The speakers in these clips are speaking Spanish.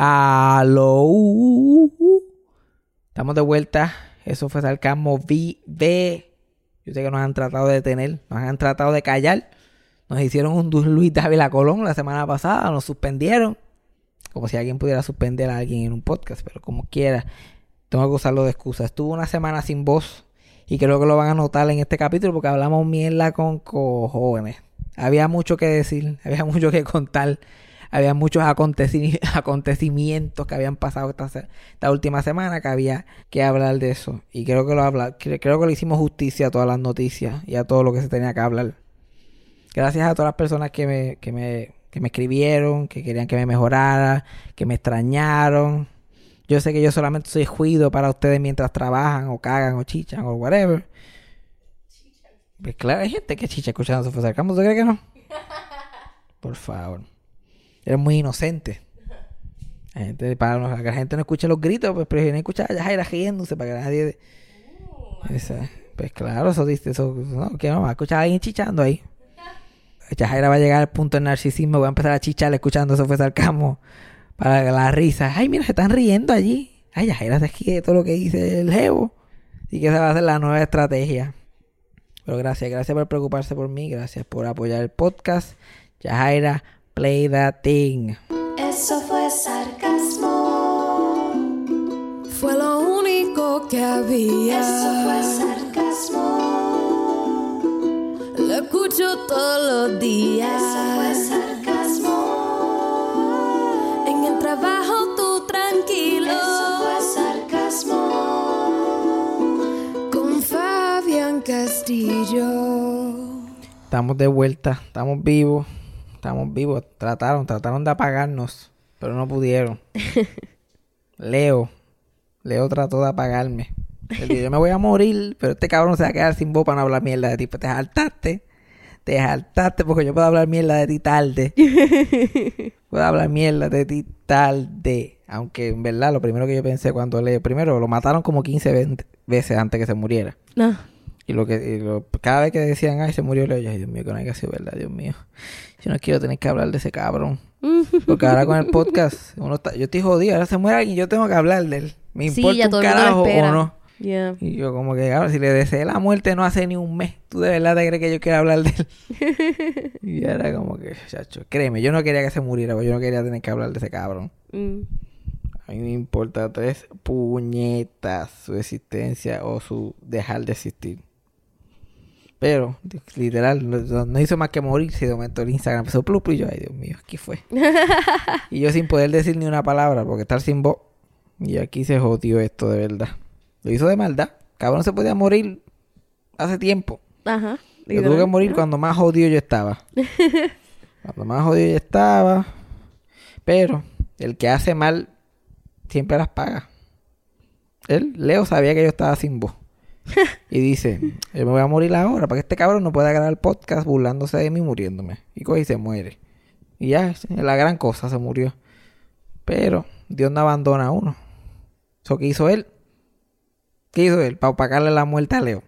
Aló. Estamos de vuelta. Eso fue Sarcasmo V. Yo sé que nos han tratado de detener, nos han tratado de callar. Nos hicieron un Luis Dávila Colón la semana pasada, nos suspendieron. Como si alguien pudiera suspender a alguien en un podcast, pero como quiera. Tengo que usarlo de excusa. Estuvo una semana sin voz y creo que lo van a notar en este capítulo porque hablamos mierda con cojones. Había mucho que decir, había mucho que contar había muchos acontecimientos que habían pasado esta, última semana que había que hablar de eso. Y creo que lo habla, creo que le hicimos justicia a todas las noticias y a todo lo que se tenía que hablar. Gracias a todas las personas que me, que me, que me escribieron, que querían que me mejorara, que me extrañaron. Yo sé que yo solamente soy juido para ustedes mientras trabajan o cagan o chichan o whatever. Pues claro, hay gente que chicha escuchando su ¿Tú crees que no? Por favor. Eres muy inocente. La gente, para que la gente no escuche los gritos, pues prefieren escuchar a Yajaira riéndose para que nadie. pues claro, eso dice, eso, no, que no, va a escuchar a alguien chichando ahí. Yajaira va a llegar al punto del narcisismo, va a empezar a chichar escuchando eso fue sarcasmo para la risa. Ay, mira, se están riendo allí. Ay, Yajaira se quiere todo lo que dice el jevo. Y que esa va a ser la nueva estrategia. Pero gracias, gracias por preocuparse por mí, gracias por apoyar el podcast. Yajaira, Play that thing. Eso fue sarcasmo. Fue lo único que había. Eso fue sarcasmo. Lo escucho todos los días. Eso fue sarcasmo. En el trabajo tú tranquilo. Eso fue sarcasmo. Con Fabián Castillo. Estamos de vuelta, estamos vivos estamos vivos. Trataron, trataron de apagarnos, pero no pudieron. Leo, Leo trató de apagarme. yo me voy a morir, pero este cabrón se va a quedar sin voz para no hablar mierda de ti. Pues te saltaste, te saltaste porque yo puedo hablar mierda de ti tarde. puedo hablar mierda de ti tarde. Aunque en verdad lo primero que yo pensé cuando Leo, primero lo mataron como 15 veces antes que se muriera. No. Y lo que cada vez que decían, ay, se murió Leo, yo, ay, Dios mío, que no hay que ser verdad, Dios mío. Yo no quiero tener que hablar de ese cabrón. Porque ahora con el podcast, uno está, yo estoy jodido, ahora se muere alguien y yo tengo que hablar de él. Me importa un carajo o no. Y yo como que, ahora si le deseé la muerte no hace ni un mes, ¿tú de verdad te crees que yo quiero hablar de él? y era como que, chacho, créeme, yo no quería que se muriera, porque yo no quería tener que hablar de ese cabrón. Mm. A mí me importa tres puñetas su existencia o su dejar de existir. Pero, literal, no, hizo más que morirse. De momento el Instagram empezó plup y yo, ay Dios mío, aquí fue. y yo sin poder decir ni una palabra porque estar sin voz. Y aquí se jodió esto de verdad. Lo hizo de maldad. Cabrón se podía morir hace tiempo. Ajá. Yo tuve que morir cuando más jodido yo estaba. cuando más jodido yo estaba. Pero el que hace mal siempre las paga. Él, Leo, sabía que yo estaba sin voz. y dice, yo me voy a morir ahora para que este cabrón no pueda grabar el podcast burlándose de mí muriéndome. Y coge y se muere. Y ya, la gran cosa, se murió. Pero Dios no abandona a uno. ¿Eso qué hizo él? ¿Qué hizo él? Para pagarle la muerte a Leo.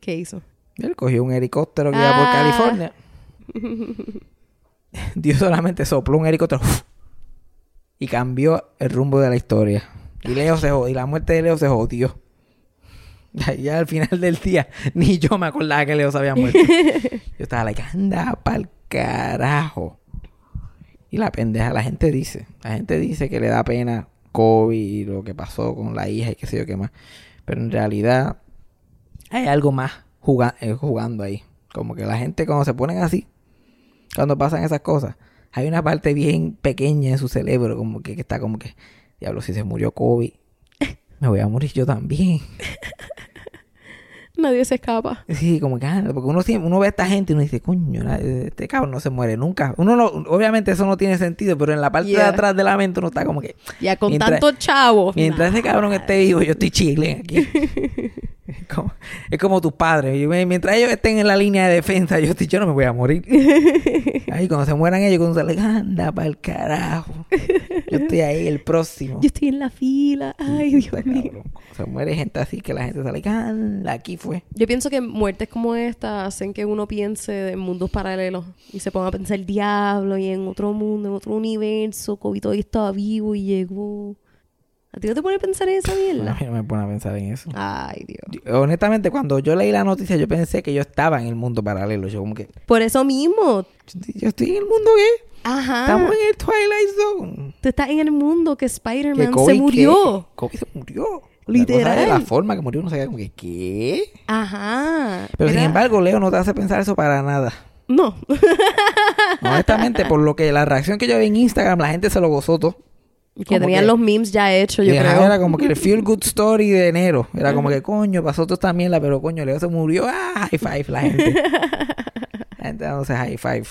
¿Qué hizo? Él cogió un helicóptero que iba por ah. California. Dios solamente sopló un helicóptero y cambió el rumbo de la historia. Y Leo se jodió, y la muerte de Leo se jodió. Ya, al final del día, ni yo me acordaba que Leo se había muerto. Yo estaba like, anda pa'l carajo. Y la pendeja, la gente dice, la gente dice que le da pena COVID y lo que pasó con la hija y qué sé yo qué más. Pero en realidad hay algo más eh, jugando ahí. Como que la gente cuando se ponen así, cuando pasan esas cosas, hay una parte bien pequeña en su cerebro como que, que está como que, diablo, si se murió COVID, me voy a morir yo también. Nadie se escapa. Sí, como que, ah, porque uno, uno ve a esta gente y uno dice, coño, este cabrón no se muere nunca. Uno no, obviamente eso no tiene sentido, pero en la parte de atrás de la mente uno está como que. Ya con tanto chavo. Mientras ese cabrón esté vivo, yo estoy chile aquí. es, como, tus padres. mientras ellos estén en la línea de defensa, yo estoy, yo no me voy a morir. Ahí cuando se mueran ellos, cuando se les anda para el carajo. Yo estoy ahí, el próximo. Yo estoy en la fila. Ay, Dios mío. Se muere gente así que la gente sale, ah, aquí fue. Yo pienso que muertes como esta hacen que uno piense en mundos paralelos y se ponga a pensar el diablo y en otro mundo, en otro universo, COVID todavía estaba vivo y llegó. ¿A ti no te pone a pensar en esa A mierda? mí no me pone a pensar en eso. Ay, Dios. Yo- honestamente, cuando yo leí la noticia, yo pensé que yo estaba en el mundo paralelo. Yo como que, Por eso mismo. yo estoy en el mundo qué? Ajá. Estamos en el Twilight Zone. Tú estás en el mundo que Que Spider-Man se murió. Kobe se murió. La, Literal. cosa de la forma que murió, no sabía como que, ¿qué? Ajá. Pero sin embargo, Leo no te hace pensar eso para nada. No. Honestamente, por lo que la reacción que yo vi en Instagram, la gente se lo gozó todo. Que tenían que- los memes ya hechos, yo creo. Era como que el feel good story de enero. Era como que, coño, pasó toda esta mierda, pero coño, Leo se murió. Ah, high five la gente. la gente dándose high five.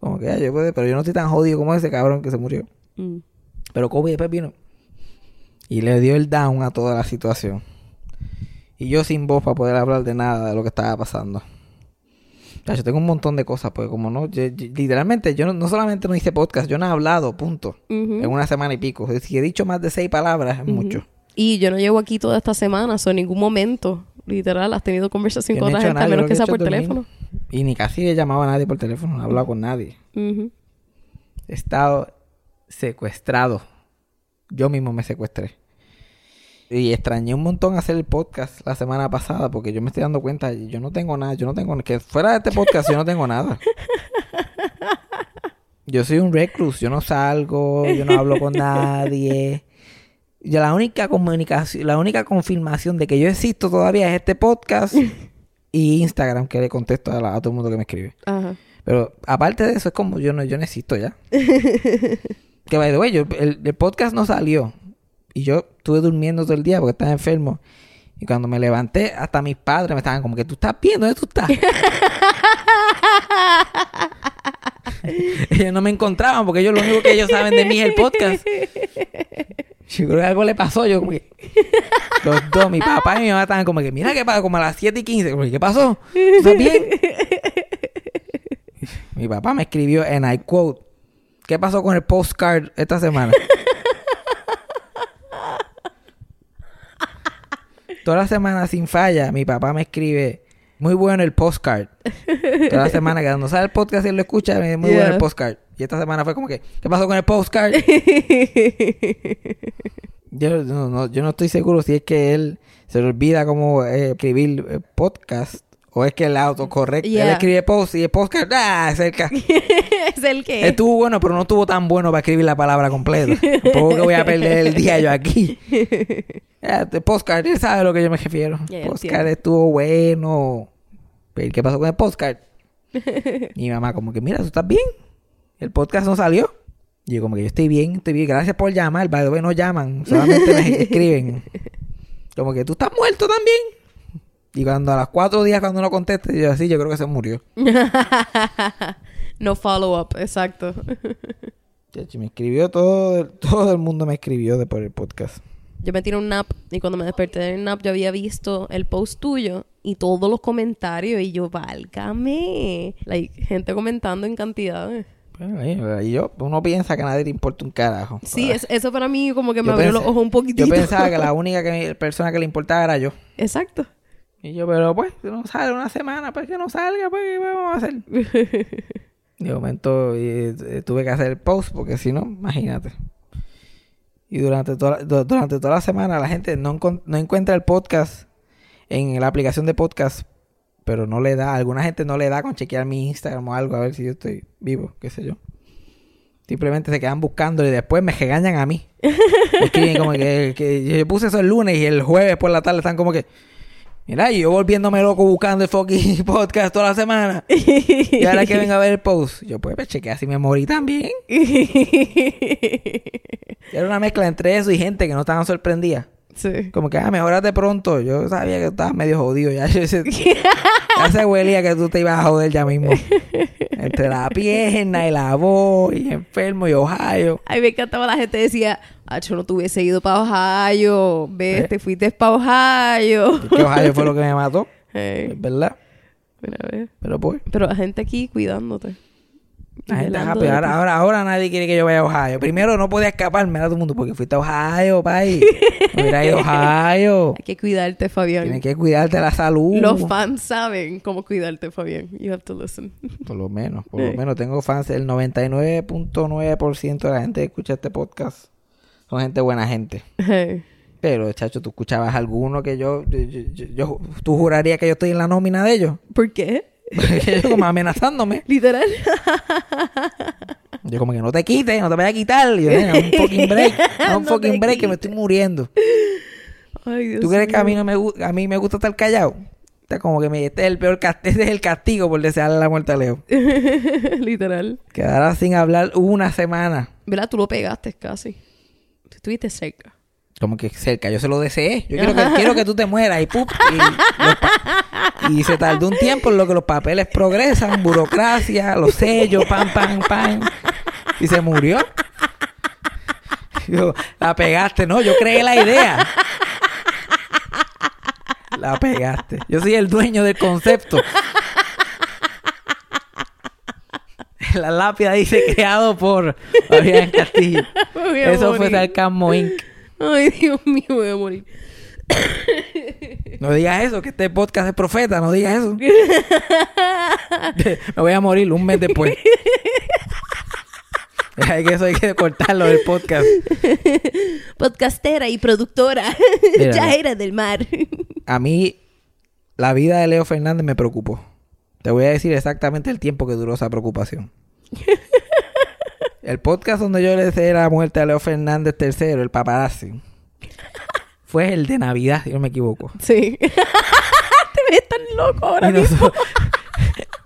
Como que, ah, yo puedo, pero yo no estoy tan jodido como ese cabrón que se murió. Mm. Pero Kobe después vino y le dio el down a toda la situación. Y yo sin voz para poder hablar de nada de lo que estaba pasando. Sea, yo tengo un montón de cosas, porque como no, yo- yo- literalmente yo no, no solamente no hice podcast, yo no he hablado, punto. En una semana y pico. Si he dicho más de seis palabras, es mucho. Y yo no llevo aquí toda esta semana, o en ningún momento, literal, has tenido conversación con otra gente, a menos que sea por teléfono. Y ni casi he llamado a nadie por teléfono, no he hablado con nadie. He estado secuestrado. Yo mismo me secuestré. Y extrañé un montón hacer el podcast la semana pasada porque yo me estoy dando cuenta, yo no tengo nada, yo no tengo que fuera de este podcast yo no tengo nada. Yo soy un recluse, yo no salgo, yo no hablo con nadie. Y la única comunicación, la única confirmación de que yo existo todavía es este podcast y Instagram que le contesto a, la- a todo el mundo que me escribe. Ajá. Pero aparte de eso, es como yo no, yo no existo ya. que by the way, yo- el, el podcast no salió. Y yo estuve durmiendo todo el día porque estaba enfermo. Y cuando me levanté, hasta mis padres me estaban como que tú estás bien, ¿dónde tú estás? ellos no me encontraban porque ellos lo único que ellos saben de mí es el podcast. Yo creo que algo le pasó. Yo como que... Los dos, mi papá y mi mamá estaban como que, mira qué pasa, como a las 7 y 15. Como ¿Qué pasó? ¿Tú estás bien? Mi papá me escribió en I quote, ¿qué pasó con el postcard esta semana? Toda la semana sin falla, mi papá me escribe, muy bueno el postcard. Toda la semana que cuando sale el podcast y él lo escucha, me dice, muy bueno el postcard. Y esta semana fue como que, ¿qué pasó con el postcard? Yo no, no- yo no estoy seguro si es que él se le olvida cómo eh, escribir eh, podcast o es que el autocorrecto. Él Yeah. escribe post y el podcast, ¡ah! Cerca. es el que. Estuvo bueno, pero no estuvo tan bueno para escribir la palabra completa. Tampoco que voy a perder el día yo aquí. Este postcard, él sabe a lo que yo me refiero. Ya, postcard estuvo bueno. Pero ¿qué pasó con el postcard? Mi mamá como que, mira, ¿tú estás bien? El podcast no salió. Y yo como que yo estoy bien, estoy bien. Gracias por llamar. By the way, no llaman. Solamente me escriben. Como que tú estás muerto también. Y cuando a los cuatro días cuando no conteste, yo así, yo creo que se murió. no follow up, exacto. Me escribió todo, todo el mundo me escribió de por el podcast. Yo me tiré un nap y cuando me desperté del nap yo había visto el post tuyo y todos los comentarios y yo, válgame. Like, gente comentando en cantidades. Bueno, Y yo, uno piensa que a nadie le importa un carajo. Sí, es, eso para mí como que me Yo abrió pensé- los ojos un poquitito. Yo pensaba que la única que, persona que le importaba era yo. Exacto. Y yo, pero pues, si no sale una semana, pues que no salga, pues, ¿qué vamos a hacer? De momento eh, tuve que hacer el post porque si no, imagínate. Y durante toda, du- durante toda la semana la gente no, no encuentra el podcast en la aplicación de podcast, pero no le da, alguna gente no le da con chequear mi Instagram o algo a ver si yo estoy vivo, qué sé yo. Simplemente se quedan buscando y después me regañan a mí. Escriben como que, que yo puse eso el lunes y el jueves por la tarde están como que, mira, y yo volviéndome loco buscando el fucking podcast toda la semana. Y ahora que venga a ver el post, yo pues, pues chequear si me morí también. Era una mezcla entre eso y gente que no estaban sorprendidas. sí. Como que, ah, mejorate pronto. Yo sabía que estabas medio jodido. Ya, yo se- ya se huelía que tú te ibas a joder ya mismo. Entre la pierna y la voz y enfermo y Ohio. A mí me encantaba la gente decía, ah, yo no te hubiese ido para Ohio, ves, ¿Eh? te fuiste para Ohio. Que Ohio fue lo que me mató. Hey, Es verdad. mira, a ver. Pero pues, Pero la gente aquí cuidándote. La gente happy. Ahora, ahora, ahora nadie quiere que yo vaya a Ohio. Primero no podía escaparme a todo el mundo porque fuiste a Ohio, pay. Me hubiera ido a Ohio. Hay que cuidarte, Fabián. Tienes que cuidarte la salud. Los fans saben cómo cuidarte, Fabián. You have to listen. Por lo menos, por lo menos tengo fans. El 99.9% de la gente que escucha este podcast son gente buena gente. Hey. Pero, chacho, tú escuchabas alguno que yo, yo, yo- tú jurarías que yo estoy en la nómina de ellos. ¿Por qué? Porque yo como amenazándome. Literal. Yo como que no te quites, no te vayas a quitar. Y yo, "Nena, un fucking break, un No fucking break que me estoy muriendo. Ay, Dios ¿Tú crees que a mí no me a mí me gusta estar callado? Está como que me, este es el peor cast- este es el castigo por desearle la muerte a Leo. Literal. Quedar sin hablar una semana. ¿Verdad? Tú lo pegaste casi. Tú estuviste cerca. Como que cerca, yo se lo deseé. Yo quiero que, quiero que tú te mueras y ¡pup! Y, se tardó un tiempo en lo que los papeles progresan, burocracia, los sellos, pam, pam, pam. Y se murió. Yo, la pegaste, no, yo creé la idea. La pegaste. Yo soy el dueño del concepto. La lápida dice creado por Fabián Castillo. Eso fue. Sarcasmo Inc. Ay, Dios mío, voy a morir. No digas eso, que este podcast es profeta, no digas eso. Me voy a morir un mes después. Hay que eso hay que cortarlo del podcast. Podcastera y productora. Mira. ya era del mar. A mí, la vida de Leo Fernández me preocupó. Te voy a decir exactamente el tiempo que duró esa preocupación. El podcast donde yo le deseé la muerte a Leo Fernández III, el paparazzi, fue el de Navidad, si no me equivoco. Sí. Te ves tan loco ahora Y mismo.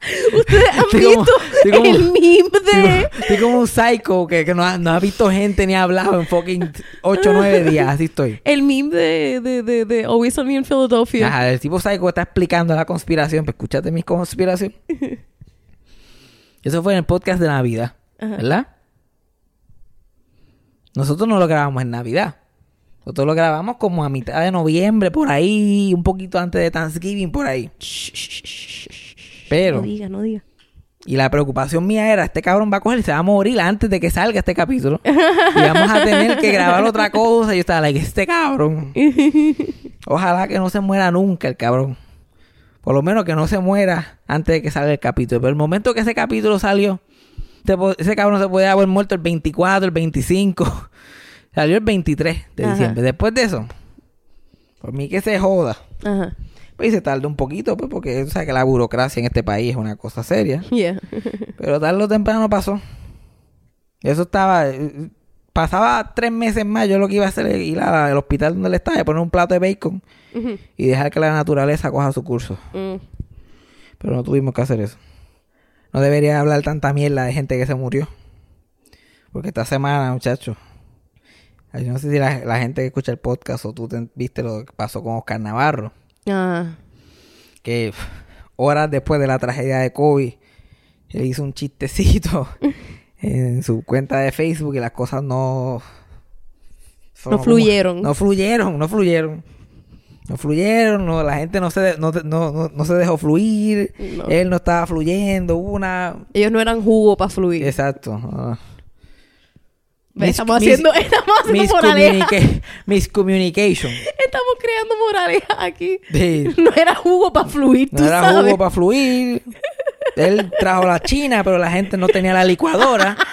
Ustedes han Estoy visto como- el meme de... Estoy, como un psycho que, que no, ha, no ha visto gente ni ha hablado en fucking 8 o 9 días. Así estoy. El meme de, de, de, de Always Sunny in Philadelphia. Ajá, el tipo psycho está explicando la conspiración. Pues escúchate mi conspiración. Eso fue en el podcast de Navidad. Ajá. ¿Verdad? Nosotros no lo grabamos en Navidad. Nosotros lo grabamos como a mitad de noviembre, por ahí, un poquito antes de Thanksgiving, por ahí. Shh, shh, shh. Pero- No diga, no diga. Y la preocupación mía era, este cabrón va a coger y se va a morir antes de que salga este capítulo. y vamos a tener que grabar otra cosa. Y yo estaba like, este cabrón. Ojalá que no se muera nunca el cabrón. Por lo menos que no se muera antes de que salga el capítulo. Pero el momento que ese capítulo salió, ese cabrón se podía haber muerto el 24, el 25. Salió el 23 de Ajá. diciembre. Después de eso, por mí que se joda. Ajá. Pues y se tardó un poquito, pues, porque sabes que la burocracia en este país es una cosa seria. Yeah. Pero tarde o temprano pasó. Eso estaba... eh, Pasaba tres meses más, yo lo que iba a hacer era ir al hospital donde él estaba y poner un plato de bacon y dejar que la naturaleza coja su curso. Mm. Pero no tuvimos que hacer eso. No debería hablar tanta mierda de gente que se murió. Porque esta semana, muchachos, ay, no sé si la, la gente que escucha el podcast o tú te- viste lo que pasó con Oscar Navarro, Ah. que horas después de la tragedia de COVID, él hizo un chistecito en su cuenta de Facebook y las cosas no... como- fluyeron. No fluyeron, no fluyeron. No fluyeron, no, la gente no se, de- no, no, no, no se dejó fluir, No. él no estaba fluyendo, una... Ellos no eran jugo para fluir. Exacto. Mis- estamos mis- haciendo, estamos haciendo moraleja. miscommunica- miscommunication. Estamos creando moraleja aquí. Sí. No era jugo para fluir, tú No era sabes. jugo para fluir. Él trajo la china, pero la gente no tenía la licuadora.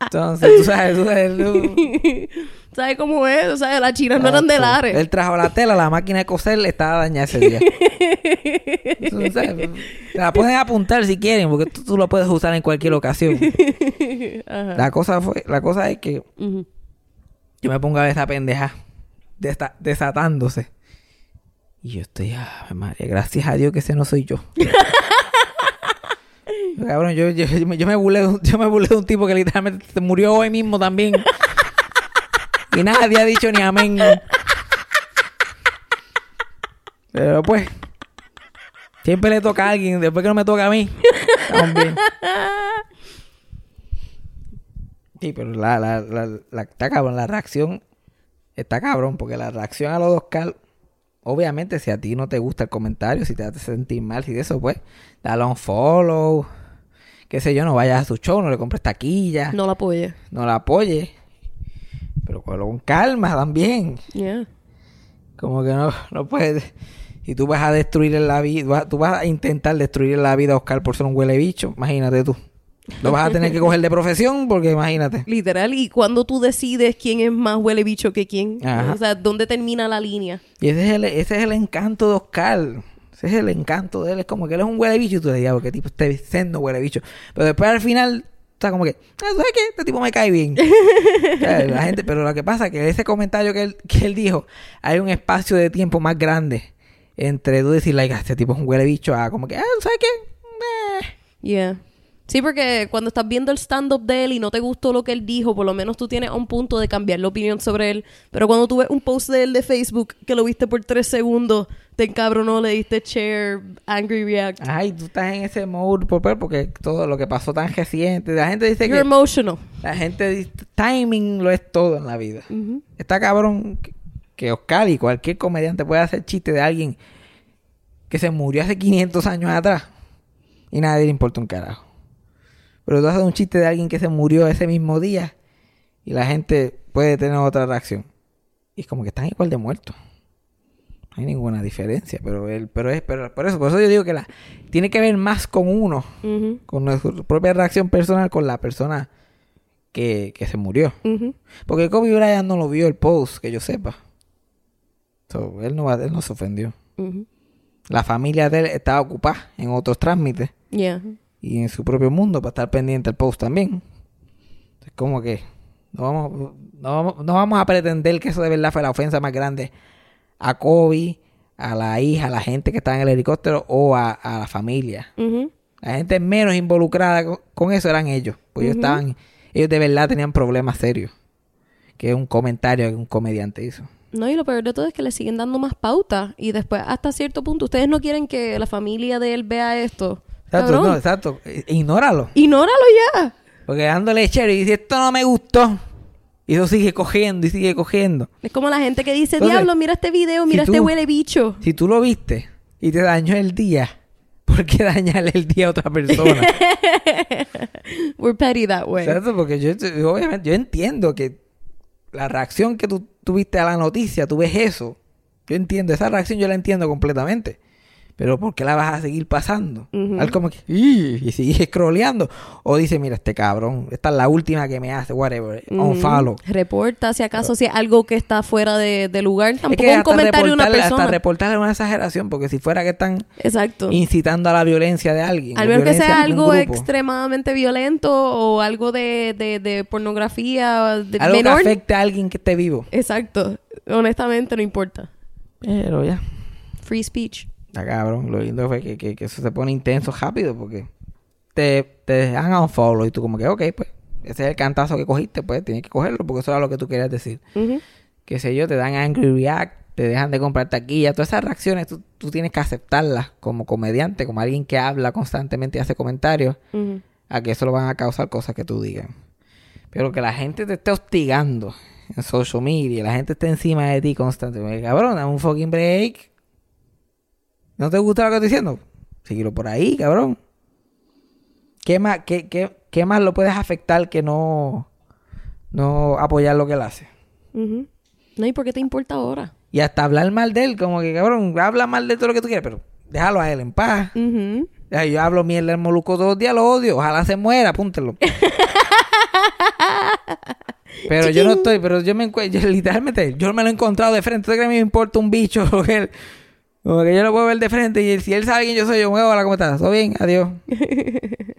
Entonces, tú sabes, tú sabes, tú- ¿Sabes cómo es? O sea, las chinas no eran de. Lares. Él trajo la tela, la máquina de coser le estaba dañada ese día. Tú sabes, la pueden apuntar si quieren, porque tú, tú lo puedes usar en cualquier ocasión. Ajá. La cosa fue, la cosa es que yo me pongo a ver esa pendeja desatándose. Y yo estoy, ah, María, gracias a Dios que ese no soy yo. Cabrón, yo, yo, yo me- burlé, de un- yo me burlé de un tipo que literalmente se murió hoy mismo también. Y nadie ha dicho ni amén. Pero pues, siempre le toca a alguien, después que no me toca a mí. Estamos bien. Sí, pero la, la, la, la- está cabrón, la reacción está cabrón, porque la reacción a los dos Oscar, obviamente, si a ti no te gusta el comentario, si te hace sentir mal, si de eso, pues, dale un follow, qué sé yo, no vayas a su show, no le compres taquilla, no, No la apoye. la apoyes. Pero con calma también. Yeah. Como que no, no puedes. Y tú vas a destruir la vida, tú vas a intentar destruir la vida a Oscar por ser un huele bicho, imagínate tú. Lo vas a tener que coger de profesión porque imagínate. Literal. Y cuando tú decides quién es más huele bicho que quién. Ajá. O sea, ¿dónde termina la línea? Y ese es el, ese es el encanto de Oscar. Ese es el encanto de él. Es como que él es un huele bicho y tú le dices, porque tipo este siendo huele bicho. Pero después al final, está como que, ah, ¿sabes qué? Este tipo me cae bien. O sea, la gente, pero lo que pasa es que ese comentario que él, que él dijo, hay un espacio de tiempo más grande entre tú decir, like, "Ah, este tipo es un huele bicho, a como que, ah, ¿sabes qué? Eh. Yeah. Sí, porque cuando estás viendo el stand-up de él y no te gustó lo que él dijo, por lo menos tú tienes un punto de cambiar la opinión sobre él. Pero cuando tú ves un post de él de Facebook que lo viste por tres segundos, te encabronó, le diste share, angry react. Ay, tú estás en ese mode por- por- porque todo lo que pasó tan reciente. La gente dice You're que emotional. la gente dice timing lo es todo en la vida. Ujú. Está cabrón que- que Oscar y cualquier comediante puede hacer chiste de alguien que se murió hace 500 años atrás y nadie le importa un carajo. Pero tú haces un chiste de alguien que se murió ese mismo día y la gente puede tener otra reacción. Y es como que están igual de muertos. No hay ninguna diferencia, pero él, pero es, pero por eso, por eso yo digo que la tiene que ver más con uno, con nuestra propia reacción personal con la persona que, que se murió. Porque Kobe Bryant no lo vio el post, que yo sepa. So, él, no va, él no se ofendió. La familia de él estaba ocupada en otros trámites Yeah. Y en su propio mundo para estar pendiente del post también. Es como que no vamos, no, vamos, no vamos a pretender que eso de verdad fue la ofensa más grande a Kobe, a la hija, a la gente que estaba en el helicóptero o a, a la familia. La gente menos involucrada con, con eso eran ellos. Pues ellos estaban, ellos de verdad tenían problemas serios. Que es un comentario que un comediante hizo. No, y lo peor de todo es que le siguen dando más pauta. Y después, hasta cierto punto, ustedes no quieren que la familia de él vea esto. Exacto, no, exacto. Ignóralo. Ignóralo ya. Porque dándole chero y dice, esto no me gustó. Y eso sigue cogiendo y sigue cogiendo. Es como la gente que dice, Entonces, diablo, mira este video, si mira este huele bicho. Si tú lo viste y te dañó el día, ¿por qué dañarle el día a otra persona? We're petty that way. Exacto, porque yo, yo- obviamente, yo entiendo que la reacción que tú tuviste a la noticia, tú ves eso. Yo entiendo, esa reacción yo la entiendo completamente. Pero ¿por qué la vas a seguir pasando? Ujú. Al como que, y sigues scrolleando. O dice, mira, este cabrón, esta es la última que me hace, whatever, Ujú. unfollow. Reporta si acaso si es algo que está fuera de, de lugar. Es Tampoco que un comentario de una persona. Hasta reportarle es una exageración, porque si fuera que están Exacto. incitando a la violencia de alguien. Al menos que sea algo extremadamente violento o algo de, de, de pornografía de Algo menor. que afecte a alguien que esté vivo. Exacto. Honestamente no importa. Pero ya. Free speech. Está cabrón. Lo lindo fue que, que, que eso se pone intenso rápido porque te, te dejan a un follow y tú como que, ok, pues ese es el cantazo que cogiste, pues tienes que cogerlo porque eso era lo que tú querías decir. Ujú. Qué sé yo, te dan angry react, te dejan de comprar taquilla. Todas esas reacciones tú, tú tienes que aceptarlas como comediante, como alguien que habla constantemente y hace comentarios, a que eso lo van a causar cosas que tú digas. Pero que la gente te esté hostigando en social media, la gente esté encima de ti constantemente. Cabrón, dame un fucking break. ¿No te gusta lo que estoy diciendo? Síguelo por ahí, cabrón. ¿Qué más, qué, qué, qué más lo puedes afectar que no, no apoyar lo que él hace? No, ¿y por qué te importa ahora? Y hasta hablar mal de él, como que cabrón, habla mal de todo lo que tú quieras, pero déjalo a él en paz. Ya, Yo hablo mierda del Moluco todos los días, lo odio. Ojalá se muera, apúntelo. pero yo no estoy, pero yo me encuentro, literalmente, yo me lo he encontrado de frente. ¿Tú crees que a mí me importa un bicho? Como que, él- como que yo lo puedo ver de frente y si él sabe quién yo soy, yo me hola, ¿cómo estás? ¿Todo bien? Adiós.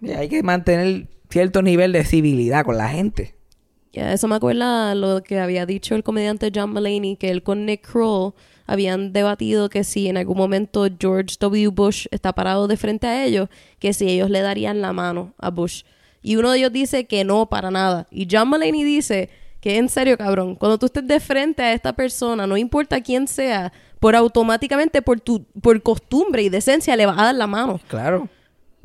Y hay que mantener cierto nivel de civilidad con la gente. Ya, eso me acuerda lo que había dicho el comediante John Mulaney, que él con Nick Kroll habían debatido que si en algún momento George W. Bush está parado de frente a ellos, que si ellos le darían la mano a Bush. Y uno de ellos dice que no, para nada. Y John Mulaney dice que en serio, cabrón, cuando tú estés de frente a esta persona, no importa quién sea, por automáticamente, por tu por costumbre y decencia, le vas a dar la mano. Claro.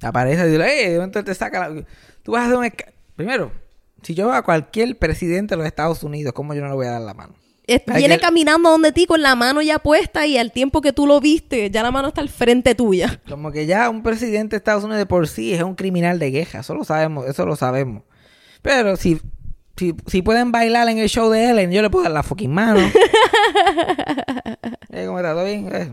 Aparece y dice, ¡eh! De momento te saca la... Tú vas a hacer un... Primero, si yo veo a cualquier presidente de los Estados Unidos, ¿cómo yo no le voy a dar la mano? es- viene que- caminando donde ti con la mano ya puesta y al tiempo que tú lo viste, ya la mano está al frente tuya. Como que ya un presidente de Estados Unidos de por sí es un criminal de guerra. Eso lo sabemos, eso lo sabemos. Pero si, si, si pueden bailar en el show de Ellen, yo le puedo dar la fucking mano. Eh, ¿Cómo está? ¿Todo bien? Eh.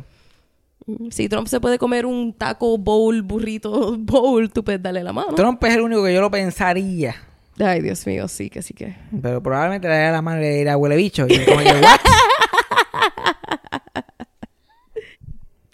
Si Trump se puede comer un taco bowl, burrito bowl, tú puedes darle la mano. Trump es el único que yo lo pensaría. Ay, Dios mío, sí que sí que. Pero probablemente le daría la mano y le diría huele bicho. Y como que, ¿what?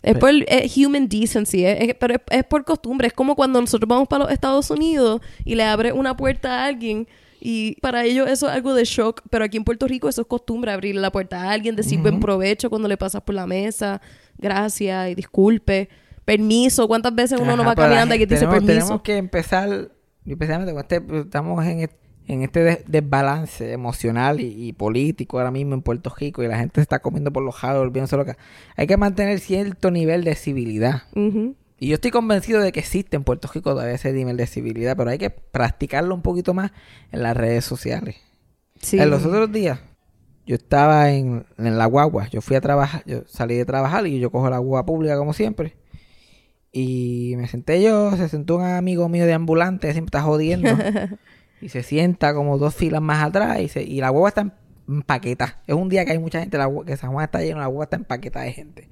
Es por eh, human decency, eh, pero es, es por costumbre. Es como cuando nosotros vamos para los Estados Unidos y le abre una puerta a alguien y para ellos eso es algo de shock, pero aquí en Puerto Rico eso es costumbre, abrirle la puerta a alguien, decir buen provecho cuando le pasas por la mesa, gracias y disculpe, permiso. ¿Cuántas veces uno no Ajá, va pero la caminando y gente- te dice permiso? Tenemos que empezar, especialmente con este, estamos en, en este des- desbalance emocional y, y político ahora mismo en Puerto Rico y la gente se está comiendo por los jalos, volviéndose loca. Hay que mantener cierto nivel de civilidad. Ujú. Y yo estoy convencido de que existe en Puerto Rico todavía ese nivel de civilidad, pero hay que practicarlo un poquito más en las redes sociales. Sí. En los otros días, yo estaba en, en la guagua. Yo fui a trabajar, yo salí de trabajar y yo cojo la guagua pública como siempre. Y me senté yo, se sentó un amigo mío de ambulante, que siempre está jodiendo. y se sienta como dos filas más atrás y, se- y la guagua está empaquetada. Es un día que hay mucha gente, la, que San Juan está lleno, la guagua está empaquetada de gente.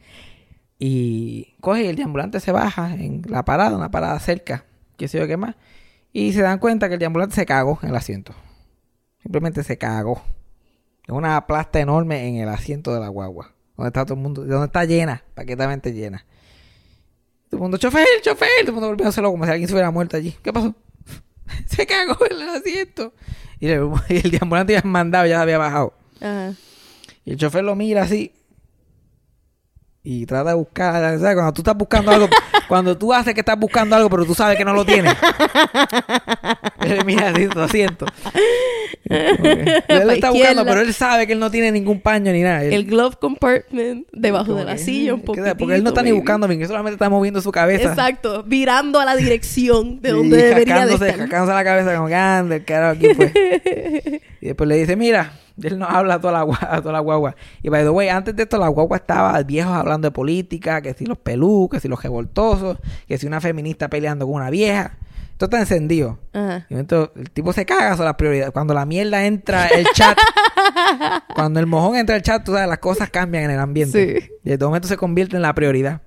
Y coge y el deambulante se baja en la parada, una parada cerca, qué sé yo qué más. Y se dan cuenta que el deambulante se cagó en el asiento. Simplemente se cagó. Es una plasta enorme en el asiento de la guagua. Donde está todo el mundo, donde está llena, paquetamente llena. Todo el mundo, chofer, chofer, todo el mundo volvió a hacerlo como si alguien se hubiera muerto allí. ¿Qué pasó? se cagó en el asiento. Y el, y el deambulante ya mandado, ya había bajado. Ajá. Y el chofer lo mira así. Y trata de buscar, ¿sabes? Cuando tú estás buscando algo, cuando tú haces que estás buscando algo, pero tú sabes que no lo tienes. Él mira lo siento. Él Pa' lo está buscando, pero él sabe que él no tiene ningún paño ni nada. Él- El glove compartment debajo de la silla un ¿qué poquito. Porque él no está ni buscando bien, él solamente está moviendo su cabeza. Exacto, virando a la dirección de Y donde debería de estar. jacándose la cabeza como el carajo aquí fue. y después le dice, mira, él nos habla a toda la, a toda la guagua. Y by the way, antes de esto la guagua estaba viejos hablando de política, que si los pelú, que si los revoltosos, que si una feminista peleando con una vieja. Esto está encendido. Ajá. Y entonces el tipo se caga sobre las prioridades. Cuando la mierda entra el chat, cuando el mojón entra el chat, tú sabes, las cosas cambian en el ambiente. Sí. Y de momento se convierte en la prioridad.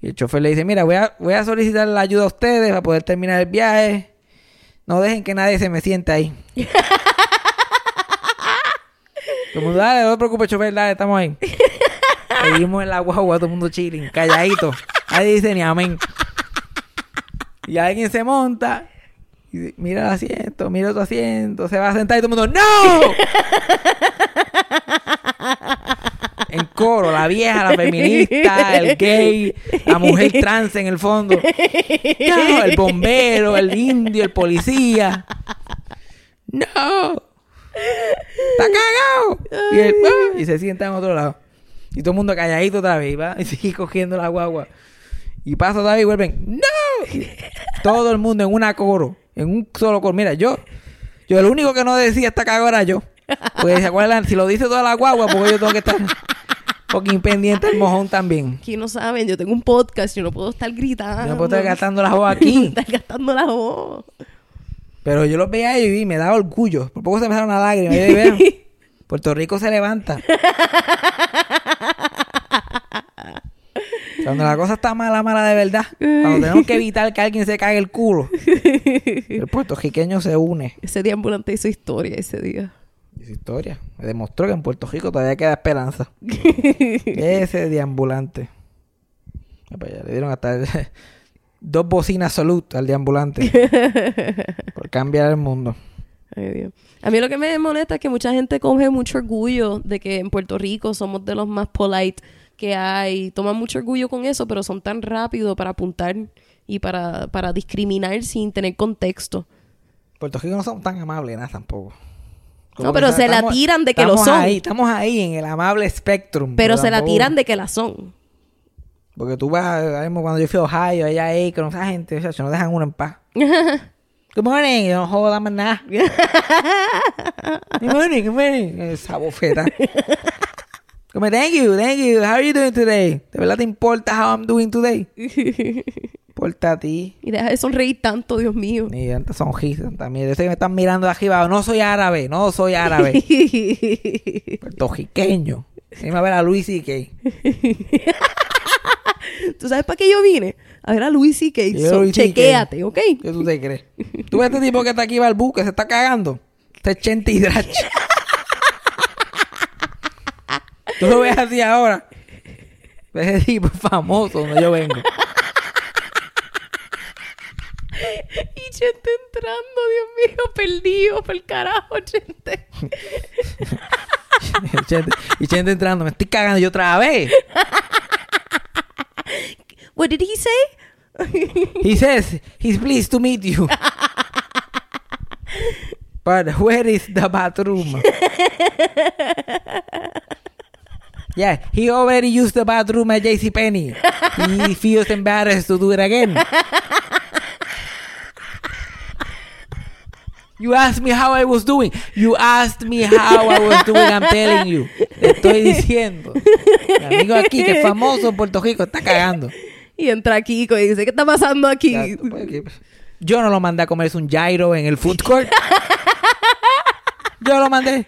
Y el chofer le dice, mira, voy a, voy a solicitar la ayuda a ustedes para poder terminar el viaje. No dejen que nadie se me siente ahí. Mundo, dale, no te preocupes, chofer, dale, estamos ahí. Seguimos en la guagua, todo el mundo chilling, calladito. Nadie dice ni amén. Y alguien se monta y dice, mira el asiento, mira otro asiento, se va a sentar y todo el mundo, ¡No! en coro, la vieja, la feminista, el gay, la mujer trans en el fondo. No, el bombero, el indio, el policía. ¡No! ¡Está cagado! Y, ¡ah! y se sienta en otro lado. Y todo el mundo calladito otra vez, ¿va? Y sigue cogiendo la guagua. Y pasa vez y vuelven. ¡No! Todo el mundo en una coro. En un solo coro. Mira, yo... Yo el único que no decía esta cagada era yo. Porque se acuerdan, si lo dice toda la guagua, porque yo tengo que estar fucking pendiente del mojón también. Aquí no saben, yo tengo un podcast, yo no puedo estar gritando. Yo no puedo estar gastando la voz aquí. estar gastando la voz. Pero yo los veía y me daba orgullo. Por poco se me sale una lágrima. Yo Puerto Rico se levanta. Cuando la cosa está mala, mala de verdad. Cuando tenemos que evitar que alguien se cague el culo. El puertorriqueño se une. Ese día ambulante hizo historia ese día. Esa historia me demostró que en Puerto Rico todavía queda esperanza. Ese deambulante. Ah, pues le dieron hasta dos bocinas salud al deambulante. por cambiar el mundo. Ay, Dios. A mí lo que me molesta es que mucha gente coge mucho orgullo de que en Puerto Rico somos de los más polite que hay. Toman mucho orgullo con eso, pero son tan rápidos para apuntar y para, para discriminar sin tener contexto. Puerto Rico no somos tan amables, nada tampoco. No, pero se la tiran de que lo estamos son. Ahí, estamos ahí en el amable spectrum. Pero se la tiran de que la son. Porque tú vas, cuando yo fui a Ohio, allá a Akron, esa gente, o sea, no dejan uno en paz. Good morning. No jodas más nada. Good morning, good morning. Esa bofeta. Como, thank you, thank you. How are you doing today? ¿De verdad te importa how I'm doing today? Importa a ti. Y deja de sonreír tanto, Dios mío. Ni tantas sonrisas también. Yo sé que me están mirando de arriba. No soy árabe, no soy árabe. Puertorriqueño. Dime a ver a Luis y Kay. ¿Tú sabes para qué yo vine? A ver a Luis y Kate. Yo, So, chequéate, ¿ok? ¿Qué tú te crees? ¿Tú ves este tipo que está aquí balbu que se está cagando? Este es Chente. Tú lo ves así ahora. Ese tipo es famoso donde yo vengo. Y gente entrando, Dios mío, perdido, por el carajo, gente. Chente- y Chente entrando. Me estoy cagando yo otra vez. What did he say? He says he's pleased to meet you. But where is the bathroom? yeah, he already used the bathroom at JCPenney. He feels embarrassed to do it again. You asked me how I was doing. You asked me how I was doing. I'm telling you. Te estoy diciendo. Mi amigo aquí, que es famoso en Puerto Rico, está cagando. Y entra Kiko y dice, ¿qué está pasando aquí? Pues, Yo no lo mandé a comerse un gyro en el food court. Yo lo mandé.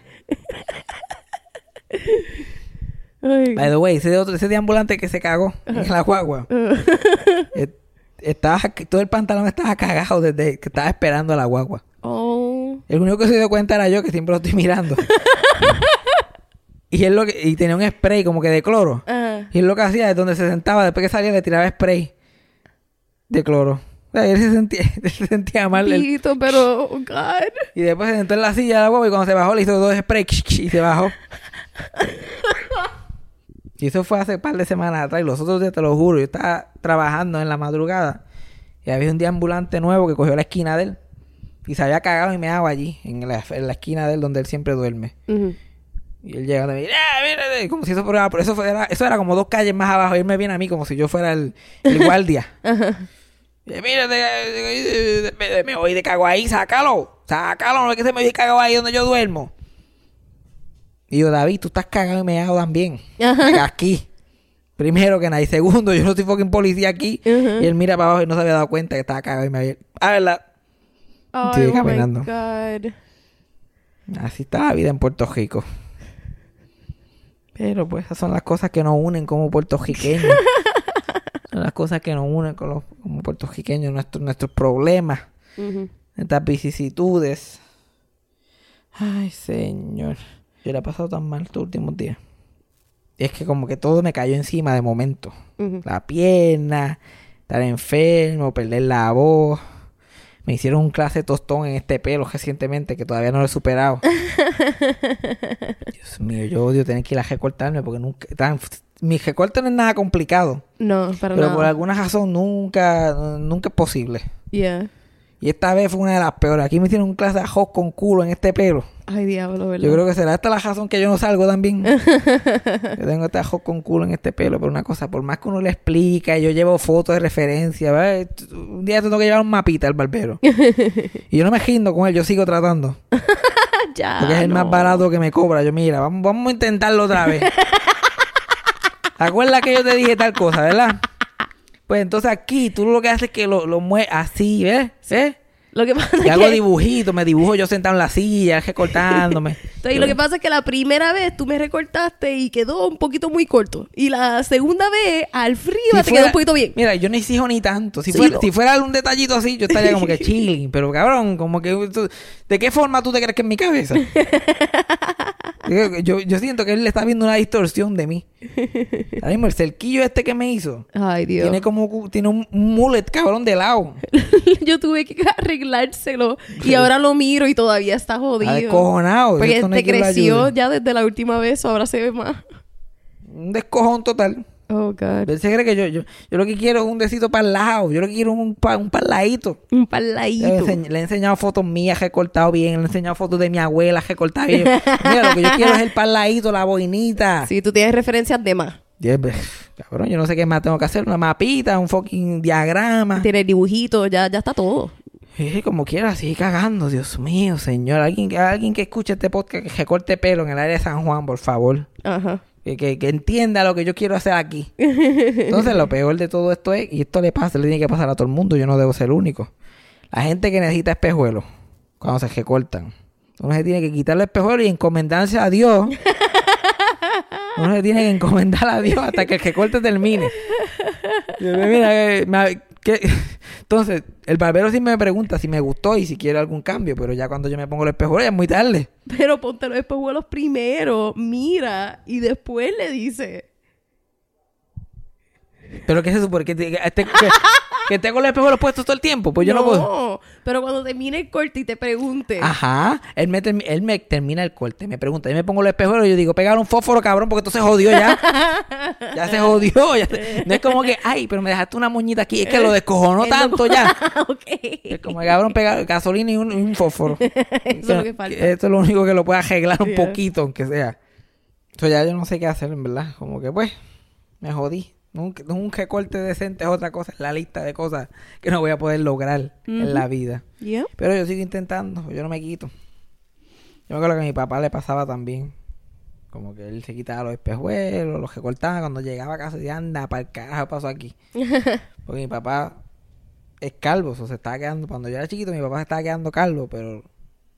Ay. By the way, ese, otro, ese deambulante que se cagó en la guagua. eh, estaba, todo el pantalón estaba cagado desde que estaba esperando a la guagua. Oh. El único que se dio cuenta era yo, que siempre lo estoy mirando. y él lo que, y tenía un spray como que de cloro. Y él lo que hacía es donde se sentaba, después que salía, le tiraba spray de cloro. O sea, él se sentía, él se sentía mal. Tito, pero, oh, God. Y después se sentó en la silla de la guagua y cuando se bajó le hizo dos sprays y se bajó. Y eso fue hace un par de semanas atrás. Y los otros días, te lo juro, yo estaba trabajando en la madrugada y había un deambulante nuevo que cogió la esquina de él y se había cagado y meado allí, en la, en la esquina de él donde él siempre duerme. Y él llega y me dice, "Ah, mírate", como si eso fuera, por eso, fuera- eso era como dos calles más abajo. Y él me viene a mí como si yo fuera el, el guardia. Y Mírate, me, me voy de cago ahí, sácalo, sácalo, no es que se me de cago ahí donde yo duermo. Y yo, David, tú estás cagado y meado también. Ajá. Aquí. Primero que nada. Y segundo, yo no soy fucking policía aquí. Y él mira para abajo y no se había dado cuenta que estaba cagado y meado. Ah, verdad. Ay, Sigue oh caminando. Así está la vida en Puerto Rico. Pero pues esas son las cosas que nos unen como puertorriqueños. las cosas que nos unen con los, como puertorriqueños, nuestros, nuestros problemas, Ujú. estas vicisitudes. Ay, señor. Yo la he pasado tan mal estos últimos días. Y es que como que todo me cayó encima de momento. La pierna, estar enfermo, perder la voz. Me hicieron un clase tostón en este pelo recientemente que todavía no lo he superado. Dios mío, yo odio tener que ir a recortarme porque nunca... Tan, mi recorte no es nada complicado. No, para pero nada. por alguna razón nunca, nunca es posible. Yeah. Y esta vez fue una de las peores. Aquí me hicieron un clase de ajos con culo en este pelo. Ay, diablo, ¿verdad? Yo creo que será esta la razón que yo no salgo también. yo tengo este ajo con culo en este pelo, pero una cosa, por más que uno le explica, yo llevo fotos de referencia, ¿verdad? un día tengo que llevar un mapita al barbero. y yo no me rindo con él, yo sigo tratando. ya. Porque es el más barato que me cobra. Yo, mira, vamos, vamos a intentarlo otra vez. ¿Te acuerdas que yo te dije tal cosa, verdad? Pues entonces aquí tú lo que haces es que lo, lo mueves así, ¿ves? ¿Ves? Lo que pasa Y es hago que... dibujitos, me dibujo yo sentado en la silla, recortándome. Entonces, lo que pasa es que la primera vez tú me recortaste y quedó un poquito muy corto. Y la segunda vez, al frío, Si te fuera- quedó un poquito bien. Mira, yo no exijo ni tanto. Si, Sí, fuera, no. si fuera un detallito así, yo estaría como que chilling. Pero cabrón, como que... tú- ¿De qué forma tú te crees que es mi cabeza? yo, yo, yo siento que él le está viendo una distorsión de mí. Ahora mismo, el cerquillo este que me hizo... Ay, Dios. Tiene como... Tiene un mullet, cabrón, de lado. Yo tuve que arreglárselo. Y ahora lo miro y todavía está Está jodido. descojonado. Porque no te creció ya desde la última vez, ahora se ve más. Un descojón total. Oh, God. Él se cree que yo, yo, yo lo que quiero es un decito para el lado. Yo lo que quiero es un, pa, un parladito. Un Le enseñ- le he enseñado fotos mías recortado bien, le he enseñado fotos de mi abuela recortadas bien. Mira, lo que yo quiero es el parladito, la boinita. Sí, tú tienes referencias de más. Y es, pues, cabrón, yo no sé qué más tengo que hacer, una mapita, un fucking diagrama. Tienes dibujitos, ya, ya está todo. Como quiera, sigue cagando, Dios mío, señor. Alguien, alguien que escuche este podcast que corte pelo en el área de San Juan, por favor. Ajá. Que, que- que entienda lo que yo quiero hacer aquí. Entonces, lo peor de todo esto es, y esto le pasa, le tiene que pasar a todo el mundo, yo no debo ser el único. La gente que necesita espejuelos, cuando se recortan, uno se tiene que quitar el espejuelo y encomendarse a Dios. Uno se tiene que encomendar a Dios hasta que el recorte termine. Yo, mira, eh, me- ¿qué? Entonces, el barbero sí me pregunta si me gustó y si quiero algún cambio, pero ya cuando yo me pongo el espejuelo ya es muy tarde. Pero ponte los espejuelos primero, mira, y después le dice. ¿Pero qué se supone? ¿Que, te- que, este- que con los espejuelos puestos todo el tiempo? Pues yo no, puedo. pero cuando termine el corte y te pregunte. Ajá. Él me, él me termina el corte, me pregunta, yo me pongo los espejuelos y yo digo, pegar un fósforo, cabrón, porque esto se jodió ya. ya se jodió. ya se- No es como que, ay, pero me dejaste una moñita aquí, es que lo descojonó no- tanto ya. ok. Es como, cabrón, pegar gasolina y un, fósforo. Eso es lo que falta. Esto es lo único que lo puede arreglar un poquito, aunque sea. Entonces ya yo no sé qué hacer, en verdad. Como que, pues, me jodí. Un, un recorte decente es otra cosa en la lista de cosas que no voy a poder lograr en la vida. Yeah. Pero yo sigo intentando, yo no me quito. Yo me acuerdo que a mi papá le pasaba también. Como que él se quitaba los espejuelos, los recortaba cuando llegaba a casa y decía, anda, para el carajo pasó aquí. Porque mi papá es calvo, o se estaba quedando, cuando yo era chiquito mi papá se estaba quedando calvo, pero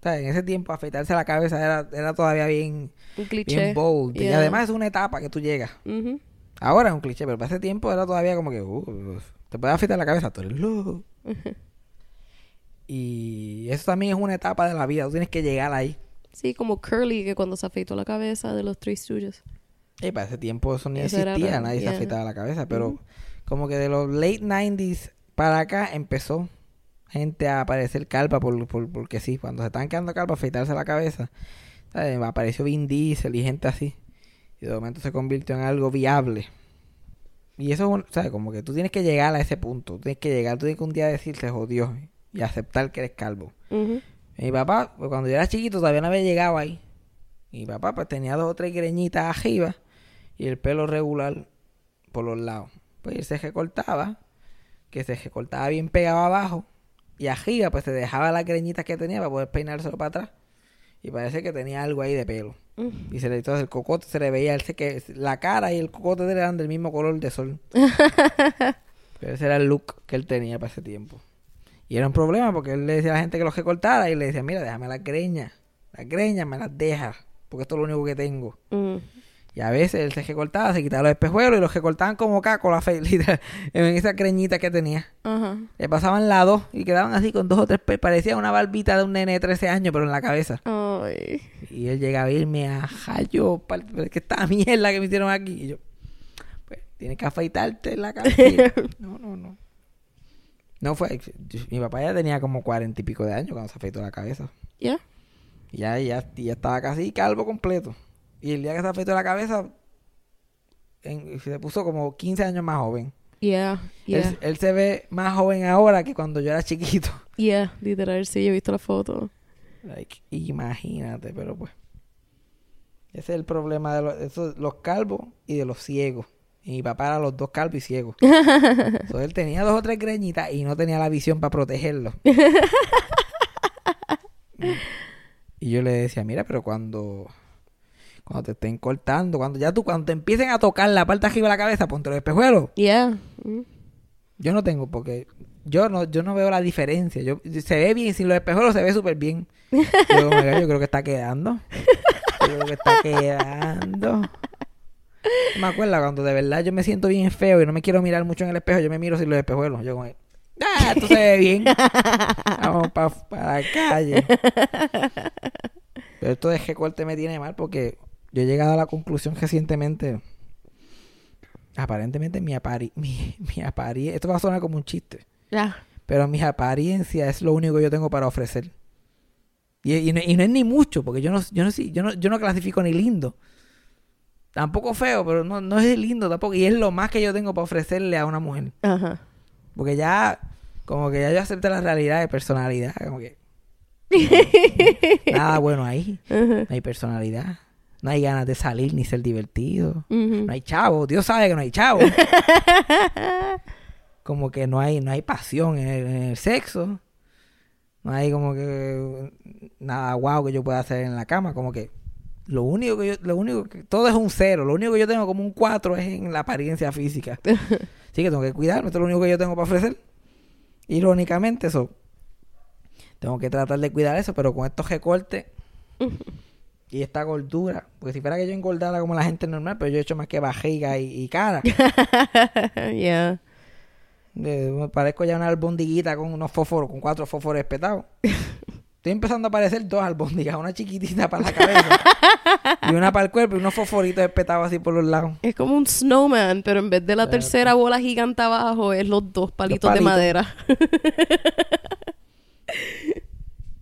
en ese tiempo afeitarse la cabeza era, era todavía bien, Un cliché. bien bold. Y además es una etapa que tú llegas. Ujú. Ahora es un cliché, pero para ese tiempo era todavía como que, uh, te puedes afeitar la cabeza, tú eres loco. Y eso también es una etapa de la vida, tú tienes que llegar ahí. Sí, como Curly, que cuando se afeitó la cabeza de los Three Stooges. Y para ese tiempo eso ni Eso existía, nadie yeah. se afeitaba la cabeza, pero como que de los late 90s para acá empezó gente a aparecer calva por, por- porque sí, cuando se estaban quedando calva, afeitarse la cabeza. ¿sabes? Apareció Vin Diesel y gente así. Y de momento se convirtió en algo viable. Y eso, es un- ¿sabes? Como que tú tienes que llegar a ese punto. Tú tienes que llegar, tú tienes que un día decir, se jodió. Y aceptar que eres calvo. Mi papá, pues, cuando yo era chiquito, todavía no había llegado ahí. Mi papá, pues tenía dos o tres greñitas arriba y el pelo regular por los lados. Pues él se recortaba, que se recortaba bien pegado abajo. Y arriba, pues se dejaba las greñitas que tenía para poder peinárselo para atrás. Y parece que tenía algo ahí de pelo. Y se le, entonces el cocote se le veía, él se que la cara y el cocote de él eran del mismo color de sol. Pero ese era el look que él tenía para ese tiempo. Y era un problema porque él le decía a la gente que los recortara y le decía, mira, déjame las greñas. Las greñas me las dejas, porque esto es lo único que tengo. Y a veces él se recortaba, se quitaba los espejuelos y los recortaban como caco la fe, literal, en esa greñita que tenía. Le pasaban lados y quedaban así con dos o tres, pe- parecía una barbita de un nene de 13 años, pero en la cabeza. Ay. Y él llegaba a irme a Jayo, que esta mierda que me hicieron aquí. Y yo, pues, tienes que afeitarte la cabeza. No, no, no. No fue, mi papá ya tenía como cuarenta y pico de años cuando se afeitó la cabeza. ¿Ya? Y ya, ya, ya estaba casi calvo completo. Y el día que se afeitó la cabeza, en- se puso como 15 años más joven. Yeah. Él, Yeah. él se ve más joven ahora que cuando yo era chiquito. Yeah. Literal, sí, yo he visto la foto. Like, imagínate, pero pues. Ese es el problema de los, los calvos y de los ciegos. Y mi papá era los dos calvos y ciegos. Entonces él tenía dos o tres greñitas y no tenía la visión para protegerlo. y yo le decía, mira, pero cuando, cuando te estén cortando, cuando ya tú, cuando te empiecen a tocar la parte arriba de la cabeza, ponte los espejuelos. Yeah. Mm. Yo no tengo, porque yo no, yo no veo la diferencia. Yo, se ve bien, sin los espejuelos se ve súper bien. Yo, yo creo que está quedando. Yo creo que está quedando. Me acuerdo cuando de verdad yo me siento bien feo y no me quiero mirar mucho en el espejo, yo me miro sin los espejuelos. Yo como, que, ah, esto se ve bien. Vamos para la calle. Pero esto de recorte me tiene mal porque yo he llegado a la conclusión recientemente. Aparentemente mi apari mi, mi apariencia, esto va a sonar como un chiste, pero mi apariencia es lo único que yo tengo para ofrecer. Y, y no, y no es ni mucho, porque yo no, yo no, yo no, yo no clasifico ni lindo. Tampoco feo, pero no, no es lindo tampoco. Y es lo más que yo tengo para ofrecerle a una mujer. Ajá. Porque ya, como que ya yo acepté la realidad de personalidad. Como que nada bueno ahí. Ajá. No hay personalidad. No hay ganas de salir ni ser divertido. No hay chavo. Dios sabe que no hay chavo. como que no hay, no hay pasión en el, en el sexo. No hay como que nada guau que yo pueda hacer en la cama. Como que lo único que yo, lo único que, todo es un cero. Lo único que yo tengo como un cuatro es en la apariencia física. Así que tengo que cuidarme, esto es lo único que yo tengo para ofrecer. Irónicamente, eso. Tengo que tratar de cuidar eso, pero con estos recortes y esta gordura. Porque si fuera que yo engordara como la gente normal, pero yo he hecho más que barriga y, y cara. yeah. De- me parezco ya una albondiguita con unos fósforos, con cuatro fósforos espetados. Estoy empezando a aparecer dos albondigas, una chiquitita para la cabeza y una para el cuerpo y unos fosforitos espetados así por los lados. Es como un snowman, pero en vez de la tercera bola gigante abajo, es los dos palitos, de palitos. madera.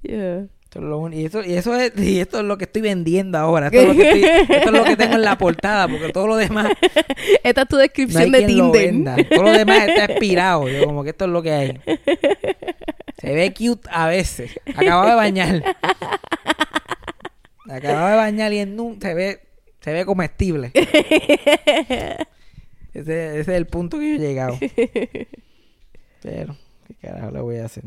yeah. Esto es lo un- y, eso, y eso es y esto es lo que estoy vendiendo ahora. Esto es lo que, estoy- esto es lo que tengo en la portada, porque todo lo demás Esta es tu no hay descripción de quien lo Tinder. venda. Todo lo demás está expirado. Yo como que esto es lo que hay. Se ve cute a veces. Acababa de bañar. Acababa de bañar y en un, se ve se ve comestible. Ese, ese es el punto que yo he llegado. Pero, ¿qué carajo le voy a hacer?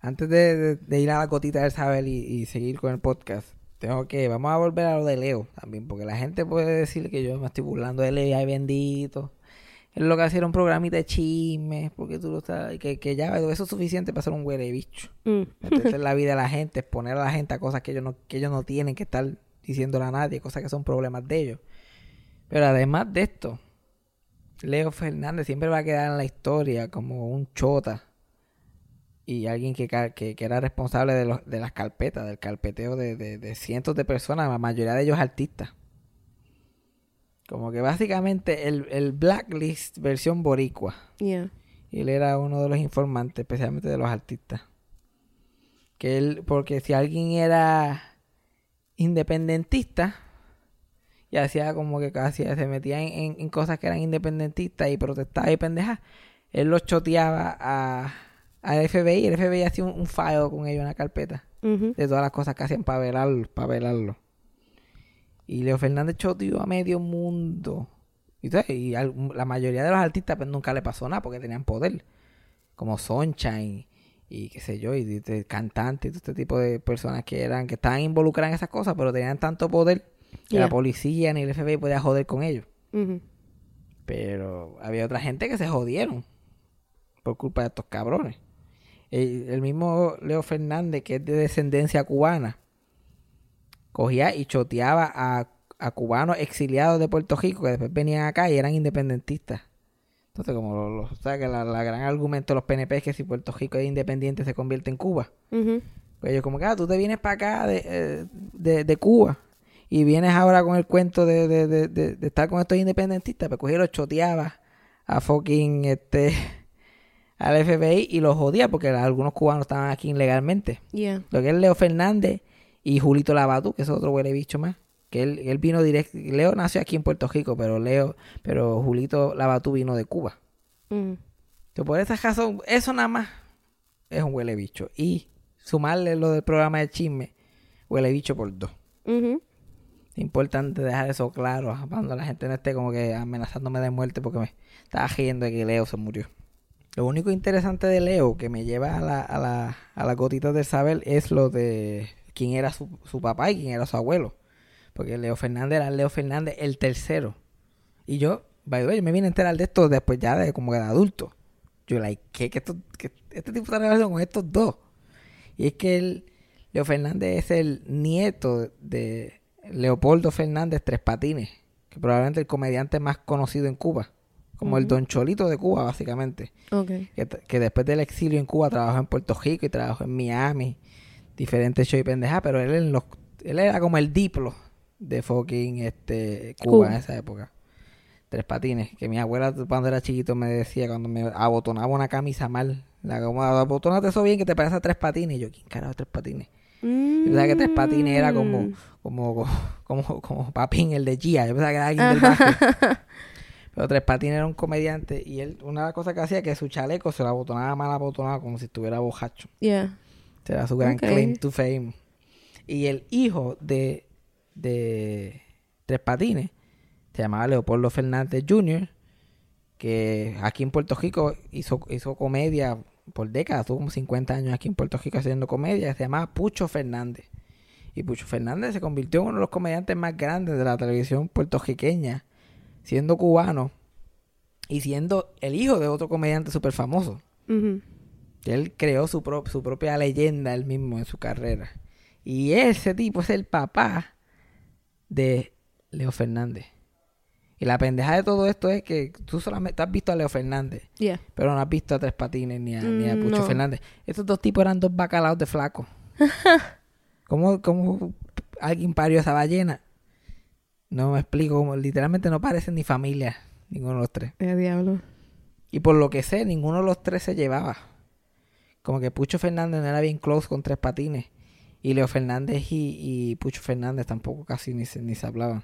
Antes de, de- de ir a la gotita del saber y, y seguir con el podcast, tengo que, vamos a volver a lo de Leo también, porque la gente puede decir que yo me estoy burlando de Leo y ay bendito. Es lo que hacía era un programita de chismes, porque tú lo sabes, que, que ya eso es suficiente para ser un huele bicho. Mm. Meterse en la vida de la gente, exponer a la gente a cosas que ellos no, que ellos no tienen que estar diciéndole a nadie, cosas que son problemas de ellos. Pero además de esto, Leo Fernández siempre va a quedar en la historia como un chota y alguien que, que, que era responsable de, los, de las carpetas, del carpeteo de, de- de cientos de personas, la mayoría de ellos artistas. Como que básicamente el, el blacklist versión boricua. Yeah. Y él era uno de los informantes, especialmente de los artistas. Que él, porque si alguien era independentista, y hacía como que casi se metía en, en- en cosas que eran independentistas y protestaba y pendeja, él los choteaba a, al FBI, el FBI hacía un, un file con ellos, una carpeta, de todas las cosas que hacían para velarlo, para velarlo. Y Leo Fernández choteó a medio mundo. Y, entonces, y al- la mayoría de los artistas pues, nunca le pasó nada porque tenían poder. Como Sunshine y qué sé yo, y de cantantes y todo este tipo de personas que eran que estaban involucradas en esas cosas, pero tenían tanto poder que Yeah. la policía ni el FBI podía joder con ellos. Pero había otra gente que se jodieron por culpa de estos cabrones. El, el mismo Leo Fernández, que es de descendencia cubana, cogía y choteaba a, a cubanos exiliados de Puerto Rico que después venían acá y eran independentistas. Entonces, como lo, lo- o sea, que la, la gran argumento de los PNP es que si Puerto Rico es independiente se convierte en Cuba. Pues ellos como que, ah, tú te vienes para acá de, eh, de, de Cuba y vienes ahora con el cuento de, de, de, estar con estos independentistas, pues cogía y los choteaba a fucking este al FBI y los jodía porque algunos cubanos estaban aquí ilegalmente. Yeah. Lo que es Leo Fernández y Julito Labatú, que es otro huele bicho más. Que él, él vino directo. Leo nació aquí en Puerto Rico, pero Leo, pero Julito Labatú vino de Cuba. Ujú. Entonces, por esa razón, eso nada más es un huele bicho. Y sumarle lo del programa de chisme, huele bicho por dos. Es importante dejar eso claro cuando la gente no esté como que amenazándome de muerte porque me estaba riendo de que Leo se murió. Lo único interesante de Leo que me lleva a la, a la, a las gotitas del saber es lo de quién era su, su papá y quién era su abuelo. Porque Leo Fernández era Leo Fernández el tercero. Y yo, by the way, yo me vine a enterar de esto después ya de como de adulto. Yo, like, ¿qué? Que esto, este tipo está relación con estos dos. Y es que él, Leo Fernández es el nieto de Leopoldo Fernández Tres Patines, que probablemente el comediante más conocido en Cuba. Como el Don Cholito de Cuba, básicamente. Okay. Que, que después del exilio en Cuba trabajó en Puerto Rico y trabajó en Miami. Diferentes shows y pendejas, pero él, en los, él era como el diplo de fucking este, Cuba, Cuba. en esa época. Tres patines. Que mi abuela cuando era chiquito me decía cuando me abotonaba una camisa mal. La como abotonate eso bien que te parece a tres patines. Y yo, ¿quién carajo es tres patines? Yo pensaba que tres patines era como, Mm. como, como, como Papín, el de Gia. Yo pensaba que era alguien del barrio. Pero Tres Patines era un comediante y él, una de las cosas que hacía es que su chaleco se lo abotonaba mal abotonado como si estuviera bojacho. Yeah. Era su gran claim to fame. Y el hijo de, de Tres Patines se llamaba Leopoldo Fernández Jr., que aquí en Puerto Rico hizo, hizo comedia por décadas, tuvo como 50 años aquí en Puerto Rico haciendo comedia, se llamaba Pucho Fernández. Y Pucho Fernández se convirtió en uno de los comediantes más grandes de la televisión puertorriqueña, siendo cubano y siendo el hijo de otro comediante súper famoso. Él creó su, pro- su propia leyenda él mismo en su carrera. Y ese tipo es el papá de Leo Fernández. Y la pendeja de todo esto es que tú solamente tú has visto a Leo Fernández, Yeah. pero no has visto a Tres Patines ni a, ni a Mm, Pucho no. Fernández. Estos dos tipos eran dos bacalaos de flaco. ¿Cómo, ¿Cómo alguien parió esa ballena? No me explico. Literalmente no parecen ni familia, ninguno de los tres. Eh, diablo. Y por lo que sé, ninguno de los tres se llevaba. Como que Pucho Fernández no era bien close con Tres Patines. Y Leo Fernández y, y Pucho Fernández tampoco casi ni se, ni se hablaban.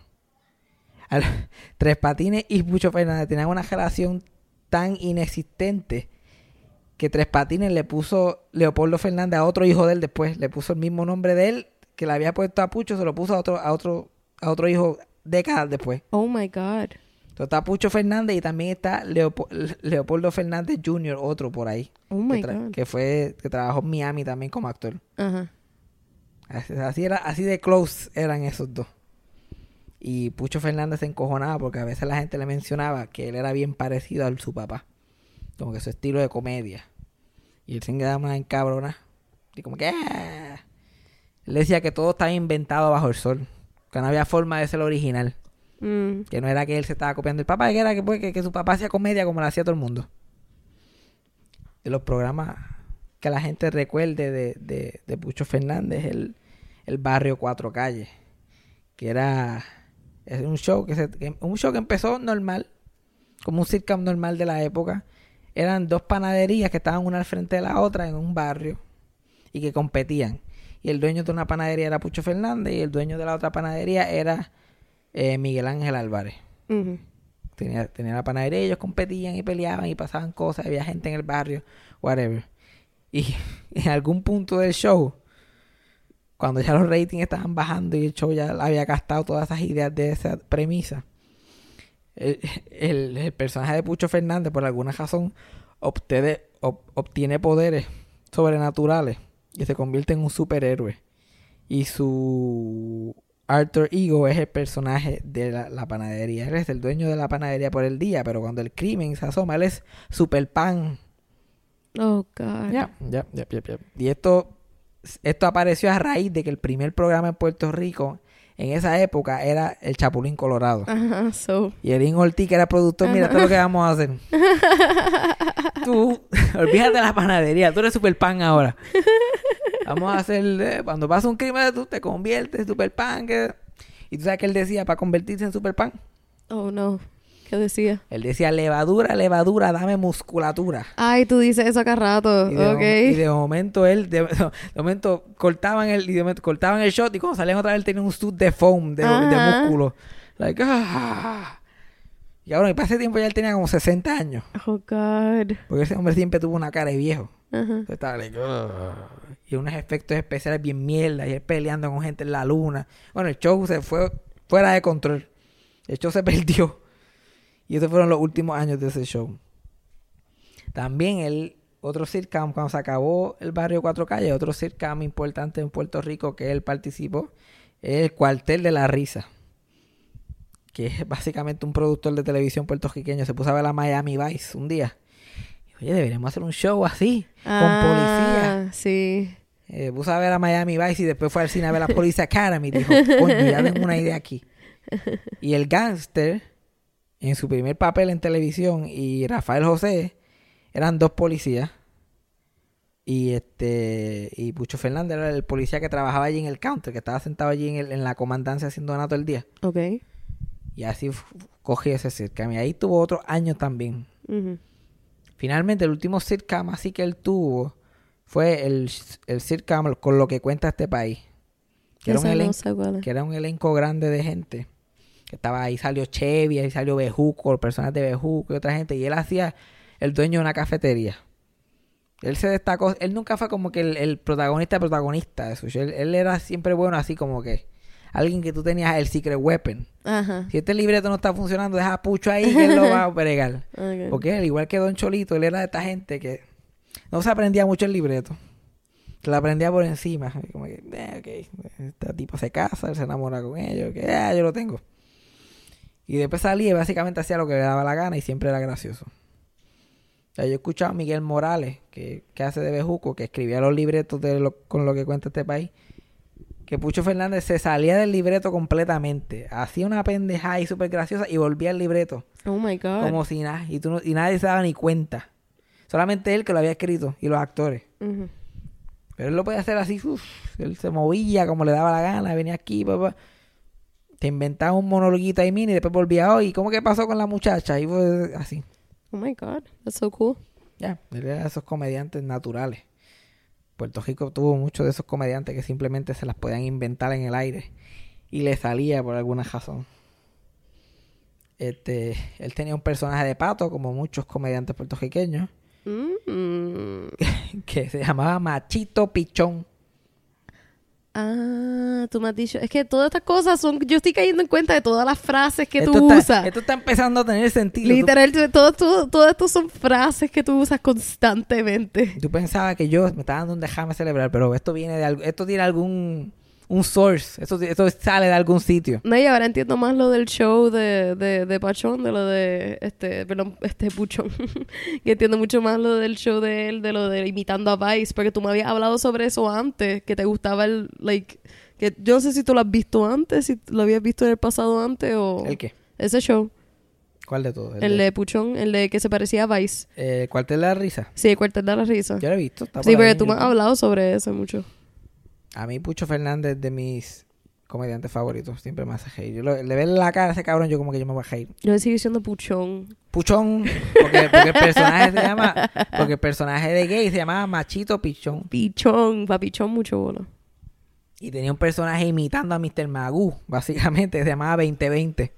Al- Tres Patines y Pucho Fernández tenían una relación tan inexistente que Tres Patines le puso Leopoldo Fernández a otro hijo de él después. Le puso el mismo nombre de él que le había puesto a Pucho, se lo puso a otro, a otro, a otro hijo décadas después. Oh my God. Entonces está Pucho Fernández y también está Leopo- Leopoldo Fernández Jr., otro por ahí. Oh my que, God. que fue, que trabajó en Miami también como actor. Ajá. Así, así era, así de close eran esos dos. Y Pucho Fernández se encojonaba porque a veces la gente le mencionaba que él era bien parecido a su papá. Como que su estilo de comedia. Y él se quedaba una encabrona. Y como que... "Ah". Él decía que todo estaba inventado bajo el sol. Que no había forma de ser original. Mm. Que no era que él se estaba copiando el papá, que era que, pues, que, que su papá hacía comedia como lo hacía todo el mundo. De los programas que la gente recuerde de, de, de Pucho Fernández, el, el barrio Cuatro Calles. Que era es un show que, se, que- un show que empezó normal, como un sitcom normal de la época. Eran dos panaderías que estaban una al frente de la otra en un barrio y que competían. Y el dueño de una panadería era Pucho Fernández y el dueño de la otra panadería era eh, Miguel Ángel Álvarez. Tenía, tenía la panadería, ellos competían y peleaban y pasaban cosas, había gente en el barrio, whatever. Y en algún punto del show, cuando ya los ratings estaban bajando y el show ya había gastado todas esas ideas de esa premisa, el, el- el personaje de Pucho Fernández, por alguna razón, obtiene, ob- obtiene poderes sobrenaturales y se convierte en un superhéroe. Y su alter ego es el personaje de la, la panadería. Él es el dueño de la panadería por el día, pero cuando el crimen se asoma, él es Superpan. Oh God. Ya, ya, ya, ya, ya. Y esto, esto apareció a raíz de que el primer programa en Puerto Rico en esa época era el Chapulín Colorado. Ajá, so. Y Erin Ortiz, que era productor, mira, es lo que vamos a hacer. tú, olvídate de la panadería, tú eres super pan ahora. Vamos a hacer, eh, cuando pasa un crimen, tú te conviertes en super pan. Que... Y tú sabes que él decía para convertirse en super pan. Oh no. ¿Qué decía? Él decía, levadura, levadura, dame musculatura. Ay, tú dices eso acá rato. Y de, y de momento él, de, de momento cortaban el, y de momento cortaban el shot y cuando salían otra vez él tenía un suit de foam, de, de músculo. Like, ah. Y ahora, y para ese tiempo ya él tenía como 60 años. Oh God. Porque ese hombre siempre tuvo una cara de viejo. Entonces Estaba like, "Ugh". y unos efectos especiales bien mierda. Y él peleando con gente en la luna. Bueno, el show se fue fuera de control. El show se perdió. Y esos fueron los últimos años de ese show. También el otro sitcom, cuando se acabó el barrio Cuatro Calles, otro sitcom importante en Puerto Rico que él participó, es el Cuartel de la Risa. Que es básicamente un productor de televisión puertorriqueño. Se puso a ver la Miami Vice un día. Oye, deberíamos hacer un show así, con policía. Ah, Sí. Eh, puso a ver a Miami Vice y después fue al cine a ver la Police Academy. Dijo, coño, ya tengo una idea aquí. Y el gángster, en su primer papel en televisión, y Rafael José, eran dos policías. Y este y Pucho Fernández era el policía que trabajaba allí en el counter, que estaba sentado allí en, el- en la comandancia haciendo nada todo el día. Ok. Y así cogí ese sitcom. Y ahí tuvo otro año también. Finalmente, el último sitcom así que él tuvo fue el, el sitcom con lo que cuenta este país. Que era, un Ese no elen- sé cuál es. que era un elenco grande de gente. Que estaba ahí, salió Chevy, ahí salió Bejuco, personas de Bejuco y otra gente. Y él hacía el dueño de una cafetería. Él se destacó, él nunca fue como que el, el protagonista protagonista de su show. Él, él era siempre bueno así como que alguien que tú tenías el secret weapon. Ajá. Si este libreto no está funcionando, deja a Pucho ahí que él lo va a bregar. Porque él, igual que Don Cholito, él era de esta gente que... no se aprendía mucho el libreto. Se lo aprendía por encima. Como que, eh, ok, este tipo se casa, él se enamora con ellos, que ah, yo lo tengo. Y después salía y básicamente hacía lo que le daba la gana y siempre era gracioso. O sea, yo he escuchado a Miguel Morales, que, que hace de Bejuco, que escribía los libretos de lo- con lo que cuenta este país. Que Pucho Fernández se salía del libreto completamente. Hacía una pendeja y súper graciosa y volvía al libreto. Oh my God. Como si nada. Y, tú no- y nadie se daba ni cuenta. Solamente él que lo había escrito y los actores. Pero él lo podía hacer así. uf, él se movía como le daba la gana. Venía aquí, papá. Te inventaba un monologuito ahí mini y después volvía hoy. ¿Cómo que pasó con la muchacha? Y fue así. Oh my God. That's so cool. Ya, de esos comediantes naturales. Puerto Rico tuvo muchos de esos comediantes que simplemente se las podían inventar en el aire y le salía por alguna razón. Este, él tenía un personaje de pato, como muchos comediantes puertorriqueños, Mm. que se llamaba Machito Pichón. Ah, tú me has dicho. Es que todas estas cosas son. Yo estoy cayendo en cuenta de todas las frases que esto tú está, usas. Esto está empezando a tener sentido. Literal, tú- todo, todo, todo esto son frases que tú usas constantemente. Tú, pensabas que yo me estaba dando un déjame celebrar, pero esto viene de algo, esto tiene algún un source, esto, esto sale de algún sitio. No, y ahora entiendo más lo del show de, de, de Pachón, de lo de, este, perdón, este Puchón. y entiendo mucho más lo del show de él, de lo de imitando a Vice, porque tú me habías hablado sobre eso antes, que te gustaba el, like, que yo no sé si tú lo has visto antes, si lo habías visto en el pasado antes o... ¿El qué? Ese show, ¿Cuál de todos? el, de Puchón, el de que se parecía a Vice. Eh, ¿Cuál te da la risa? Sí, el cuartel de la risa. Yo lo he visto. está Sí, porque tú me has hablado sobre eso mucho. A mí Pucho Fernández de mis comediantes favoritos. Siempre me hace reír. Yo lo- le veo la cara a ese cabrón, yo como que yo me voy a reír. Yo le sigo diciendo Puchón. Puchón, porque, porque el personaje se llama... Porque el personaje de gay se llamaba Machito Pichón. Pichón, papichón, mucho bola. Y tenía un personaje imitando a Mr. Magoo, básicamente. Se llamaba 2020.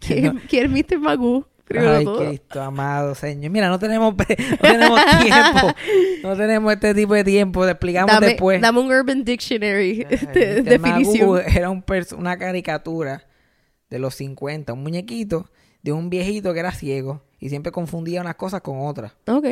¿Quién, ¿quién es Mr. Magoo? Ay, todo. Cristo amado, señor. Mira, no tenemos, no tenemos tiempo. No tenemos este tipo de tiempo. Te explicamos Dame, después. dame un Urban Dictionary Ay, de- definición. era un una caricatura de los 50, un muñequito de un viejito que era ciego y siempre confundía unas cosas con otras. Ok.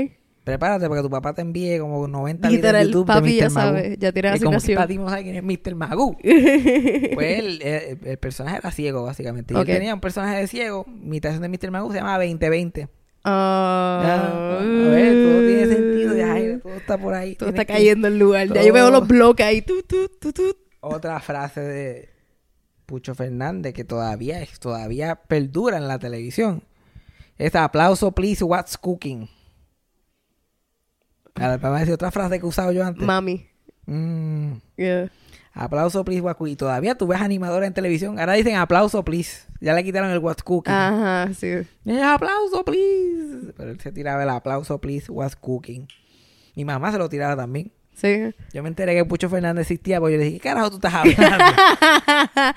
Prepárate porque tu papá te envíe como 90 videos Literal, de YouTube papi de ya Mr. Magoo. sabe, ya tiene la Es como que papi no sabe quién es Mr. Magoo. Pues él, el, el personaje era ciego, básicamente. Y Ok. él tenía un personaje de ciego, imitación de Mr. Magoo, se llama 2020. Ah, Ya, a ver, todo tiene sentido, ya, todo está por ahí. todo está que- cayendo en lugar. Ya yo veo los bloques ahí. Tu, tu, tu, tu. Otra frase de Pucho Fernández que todavía todavía perdura en la televisión. Es aplauso, please, what's cooking. Ahora, vamos a decir otra frase que he usado yo antes. Mami. Mm, Yeah. aplauso, please, cooking. Y todavía tú ves animadores en televisión. Ahora dicen aplauso, please. Ya le quitaron el what's cooking. Ajá, sí. Eh, aplauso, please. Pero él se tiraba el aplauso, please, what's cooking. Mi mamá se lo tiraba también. Sí. Yo me enteré que Pucho Fernández existía, porque yo le dije, ¿qué carajo tú estás hablando?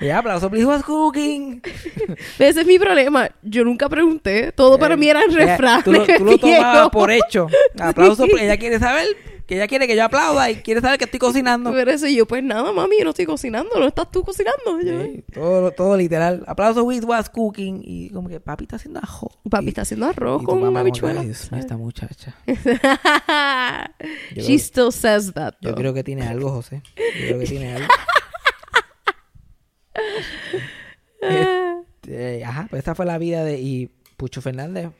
y aplauso, please, what's cooking. Ese es mi problema. Yo nunca pregunté. Todo para Eh, mí eran ella- refranes. Tú lo, tú lo tomabas por hecho. Aplauso, please. ella quiere saber, que ella quiere que yo aplauda y quiere saber que estoy cocinando. Pero eso yo, pues nada, mami, yo no estoy cocinando. No estás tú cocinando. Yo, Sí, todo, todo literal. Aplauso, with what's cooking. Y como que papi está haciendo ajo. Papi Y- está haciendo arroz y con mamá una como que, habichuela. "Ay, Dios mío, esta muchacha. She creo- still says that, Yo creo que tiene algo, José. Yo creo que tiene algo. Este, ajá, pues esta fue la vida de y Pucho Fernández.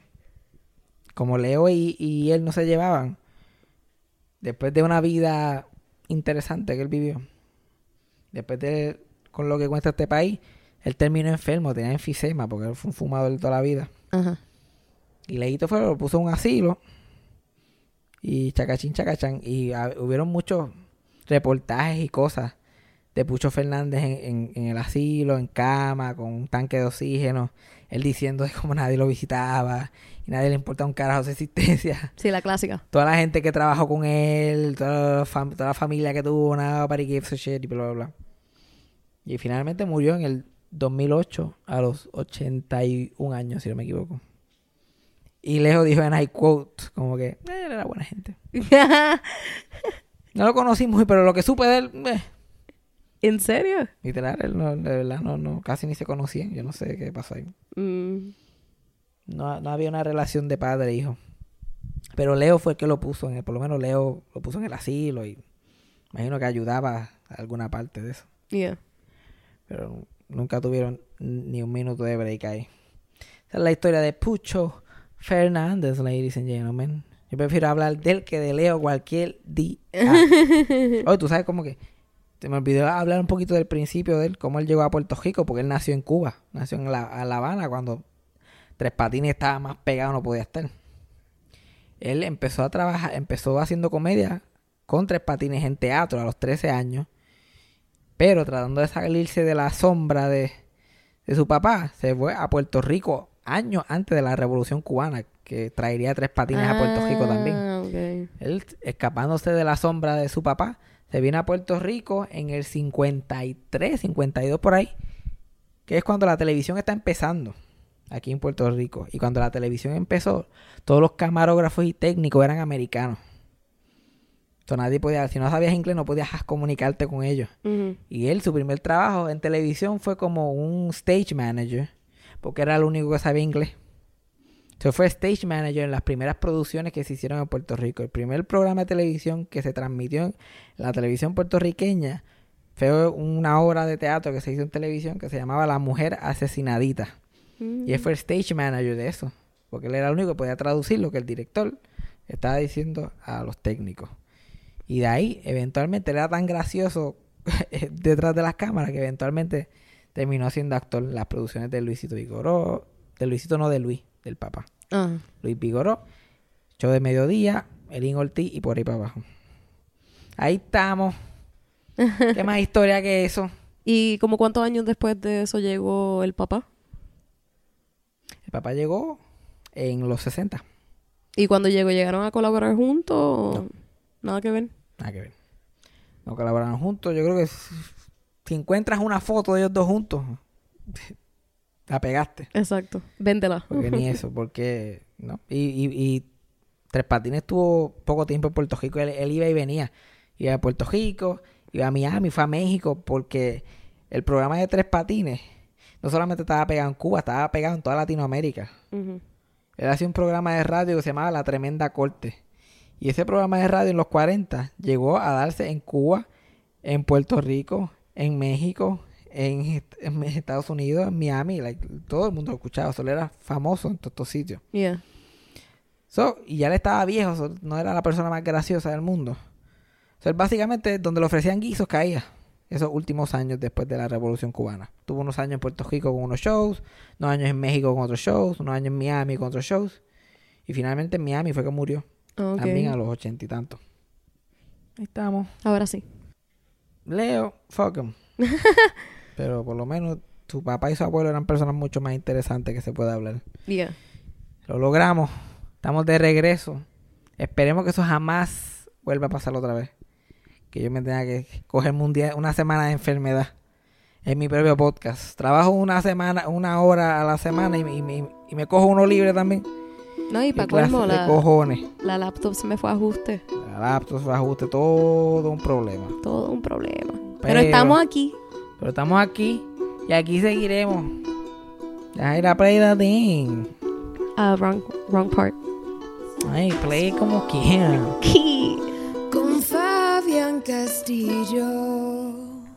Como Leo y, y él no se llevaban, después de una vida interesante que él vivió, después de con lo que cuenta este país, él terminó enfermo, tenía enfisema porque él fue un fumador toda la vida. Ajá. Y Leito fue, lo puso en un asilo. Y chacachín, chacachán. Y ah, hubieron muchos reportajes y cosas de Pucho Fernández en, en- en el asilo, en cama, con un tanque de oxígeno. Él diciendo de cómo nadie lo visitaba y nadie le importa un carajo su existencia. Sí, la clásica. Toda la gente que trabajó con él, toda la, fam- toda la familia que tuvo, nada para gives a shit y bla, bla, bla. Y finalmente murió en el 2008 a los 81 años, si no me equivoco. Y Leo dijo en I quote, como que, "Eh, él era buena gente. No lo conocí muy, pero lo que supe de él, eh, ¿En serio? literal, él no, de verdad, no, no, casi ni se conocían. Yo no sé qué pasó ahí. Mm. No, no había una relación de padre e hijo. Pero Leo fue el que lo puso, en el, por lo menos Leo lo puso en el asilo y imagino que ayudaba a alguna parte de eso. Yeah. Pero nunca tuvieron ni un minuto de break ahí. Esa es la historia de Pucho Fernández, ladies and gentlemen. Yo prefiero hablar de él que de Leo cualquier día. Oye, tú sabes cómo que... Se me olvidó hablar un poquito del principio de él, cómo él llegó a Puerto Rico, porque él nació en Cuba. Nació en La, en la Habana cuando Tres Patines estaba más pegado, no podía estar. Él empezó a trabajar, empezó haciendo comedia con Tres Patines en teatro a los 13 años. Pero tratando de salirse de la sombra de, de su papá, se fue a Puerto Rico años antes de la Revolución Cubana, que traería Tres Patines a Puerto Rico también. Ah. Él, escapándose de la sombra de su papá, se viene a Puerto Rico en el 53, 52 por ahí, que es cuando la televisión está empezando aquí en Puerto Rico. Y cuando la televisión empezó, todos los camarógrafos y técnicos eran americanos. Entonces nadie podía, si no sabías inglés, no podías comunicarte con ellos. Y él, su primer trabajo en televisión fue como un stage manager, porque era el único que sabía inglés. Entonces fue stage manager en las primeras producciones que se hicieron en Puerto Rico. El primer programa de televisión que se transmitió en la televisión puertorriqueña fue una obra de teatro que se hizo en televisión que se llamaba La Mujer Asesinadita. Y él fue el stage manager de eso, porque él era el único que podía traducir lo que el director estaba diciendo a los técnicos. Y de ahí, eventualmente, él era tan gracioso detrás de las cámaras que eventualmente terminó siendo actor en las producciones de Luisito Vigoró, de Luisito no de Luis, del papá. Ah. Luis Vigoró, Show de Mediodía, Elín Ortiz y por ahí para abajo. Ahí estamos. ¿Qué más historia que eso? ¿Y como cuántos años después de eso llegó el papá? El papá llegó en los 60. ¿Y cuando llegó, llegaron a colaborar juntos? o Nada que ver. Nada que ver. No colaboraron juntos. Yo creo que si encuentras una foto de ellos dos juntos, la pegaste. Exacto. Véndela. Porque ni eso, porque, ¿no? Y, y, y Tres Patines estuvo poco tiempo en Puerto Rico. Él, él iba y venía. Iba a Puerto Rico, iba a Miami, fue a México, porque el programa de Tres Patines no solamente estaba pegado en Cuba, estaba pegado en toda Latinoamérica. Ujú. Él hacía un programa de radio que se llamaba La Tremenda Corte. Y ese programa de radio en los 40 llegó a darse en Cuba, en Puerto Rico, en México, en, est- en Estados Unidos, en Miami. like, todo el mundo lo escuchaba. Solo era famoso en todos estos sitios. Yeah. So, y ya él estaba viejo, so, no era la persona más graciosa del mundo. So, él básicamente, donde le ofrecían guisos, caía. Esos últimos años después de la Revolución Cubana. Tuvo unos años en Puerto Rico con unos shows, unos años en México con otros shows, unos años en Miami con otros shows. Y finalmente en Miami fue que murió. También a los ochenta y tantos. Ahí estamos. Ahora sí. Leo, fuck 'em. Pero por lo menos su papá y su abuelo eran personas mucho más interesantes que se puede hablar. Yeah. Lo logramos. Estamos de regreso. Esperemos que eso jamás vuelva a pasar otra vez. Que yo me tenga que coger un día, una semana de enfermedad. En mi propio podcast. Trabajo una semana, una hora a la semana y, y- y- y me cojo uno libre también. No, y para colmo, la, cojones. la laptop se me fue a ajuste. La laptop, su ajuste, todo un problema. Todo un problema. Pero, Pero- estamos aquí. Pero estamos aquí y aquí seguiremos. Deja ir a play the thing. Ah, wrong, wrong part. Ay, play como quieran. Con Fabián Castillo.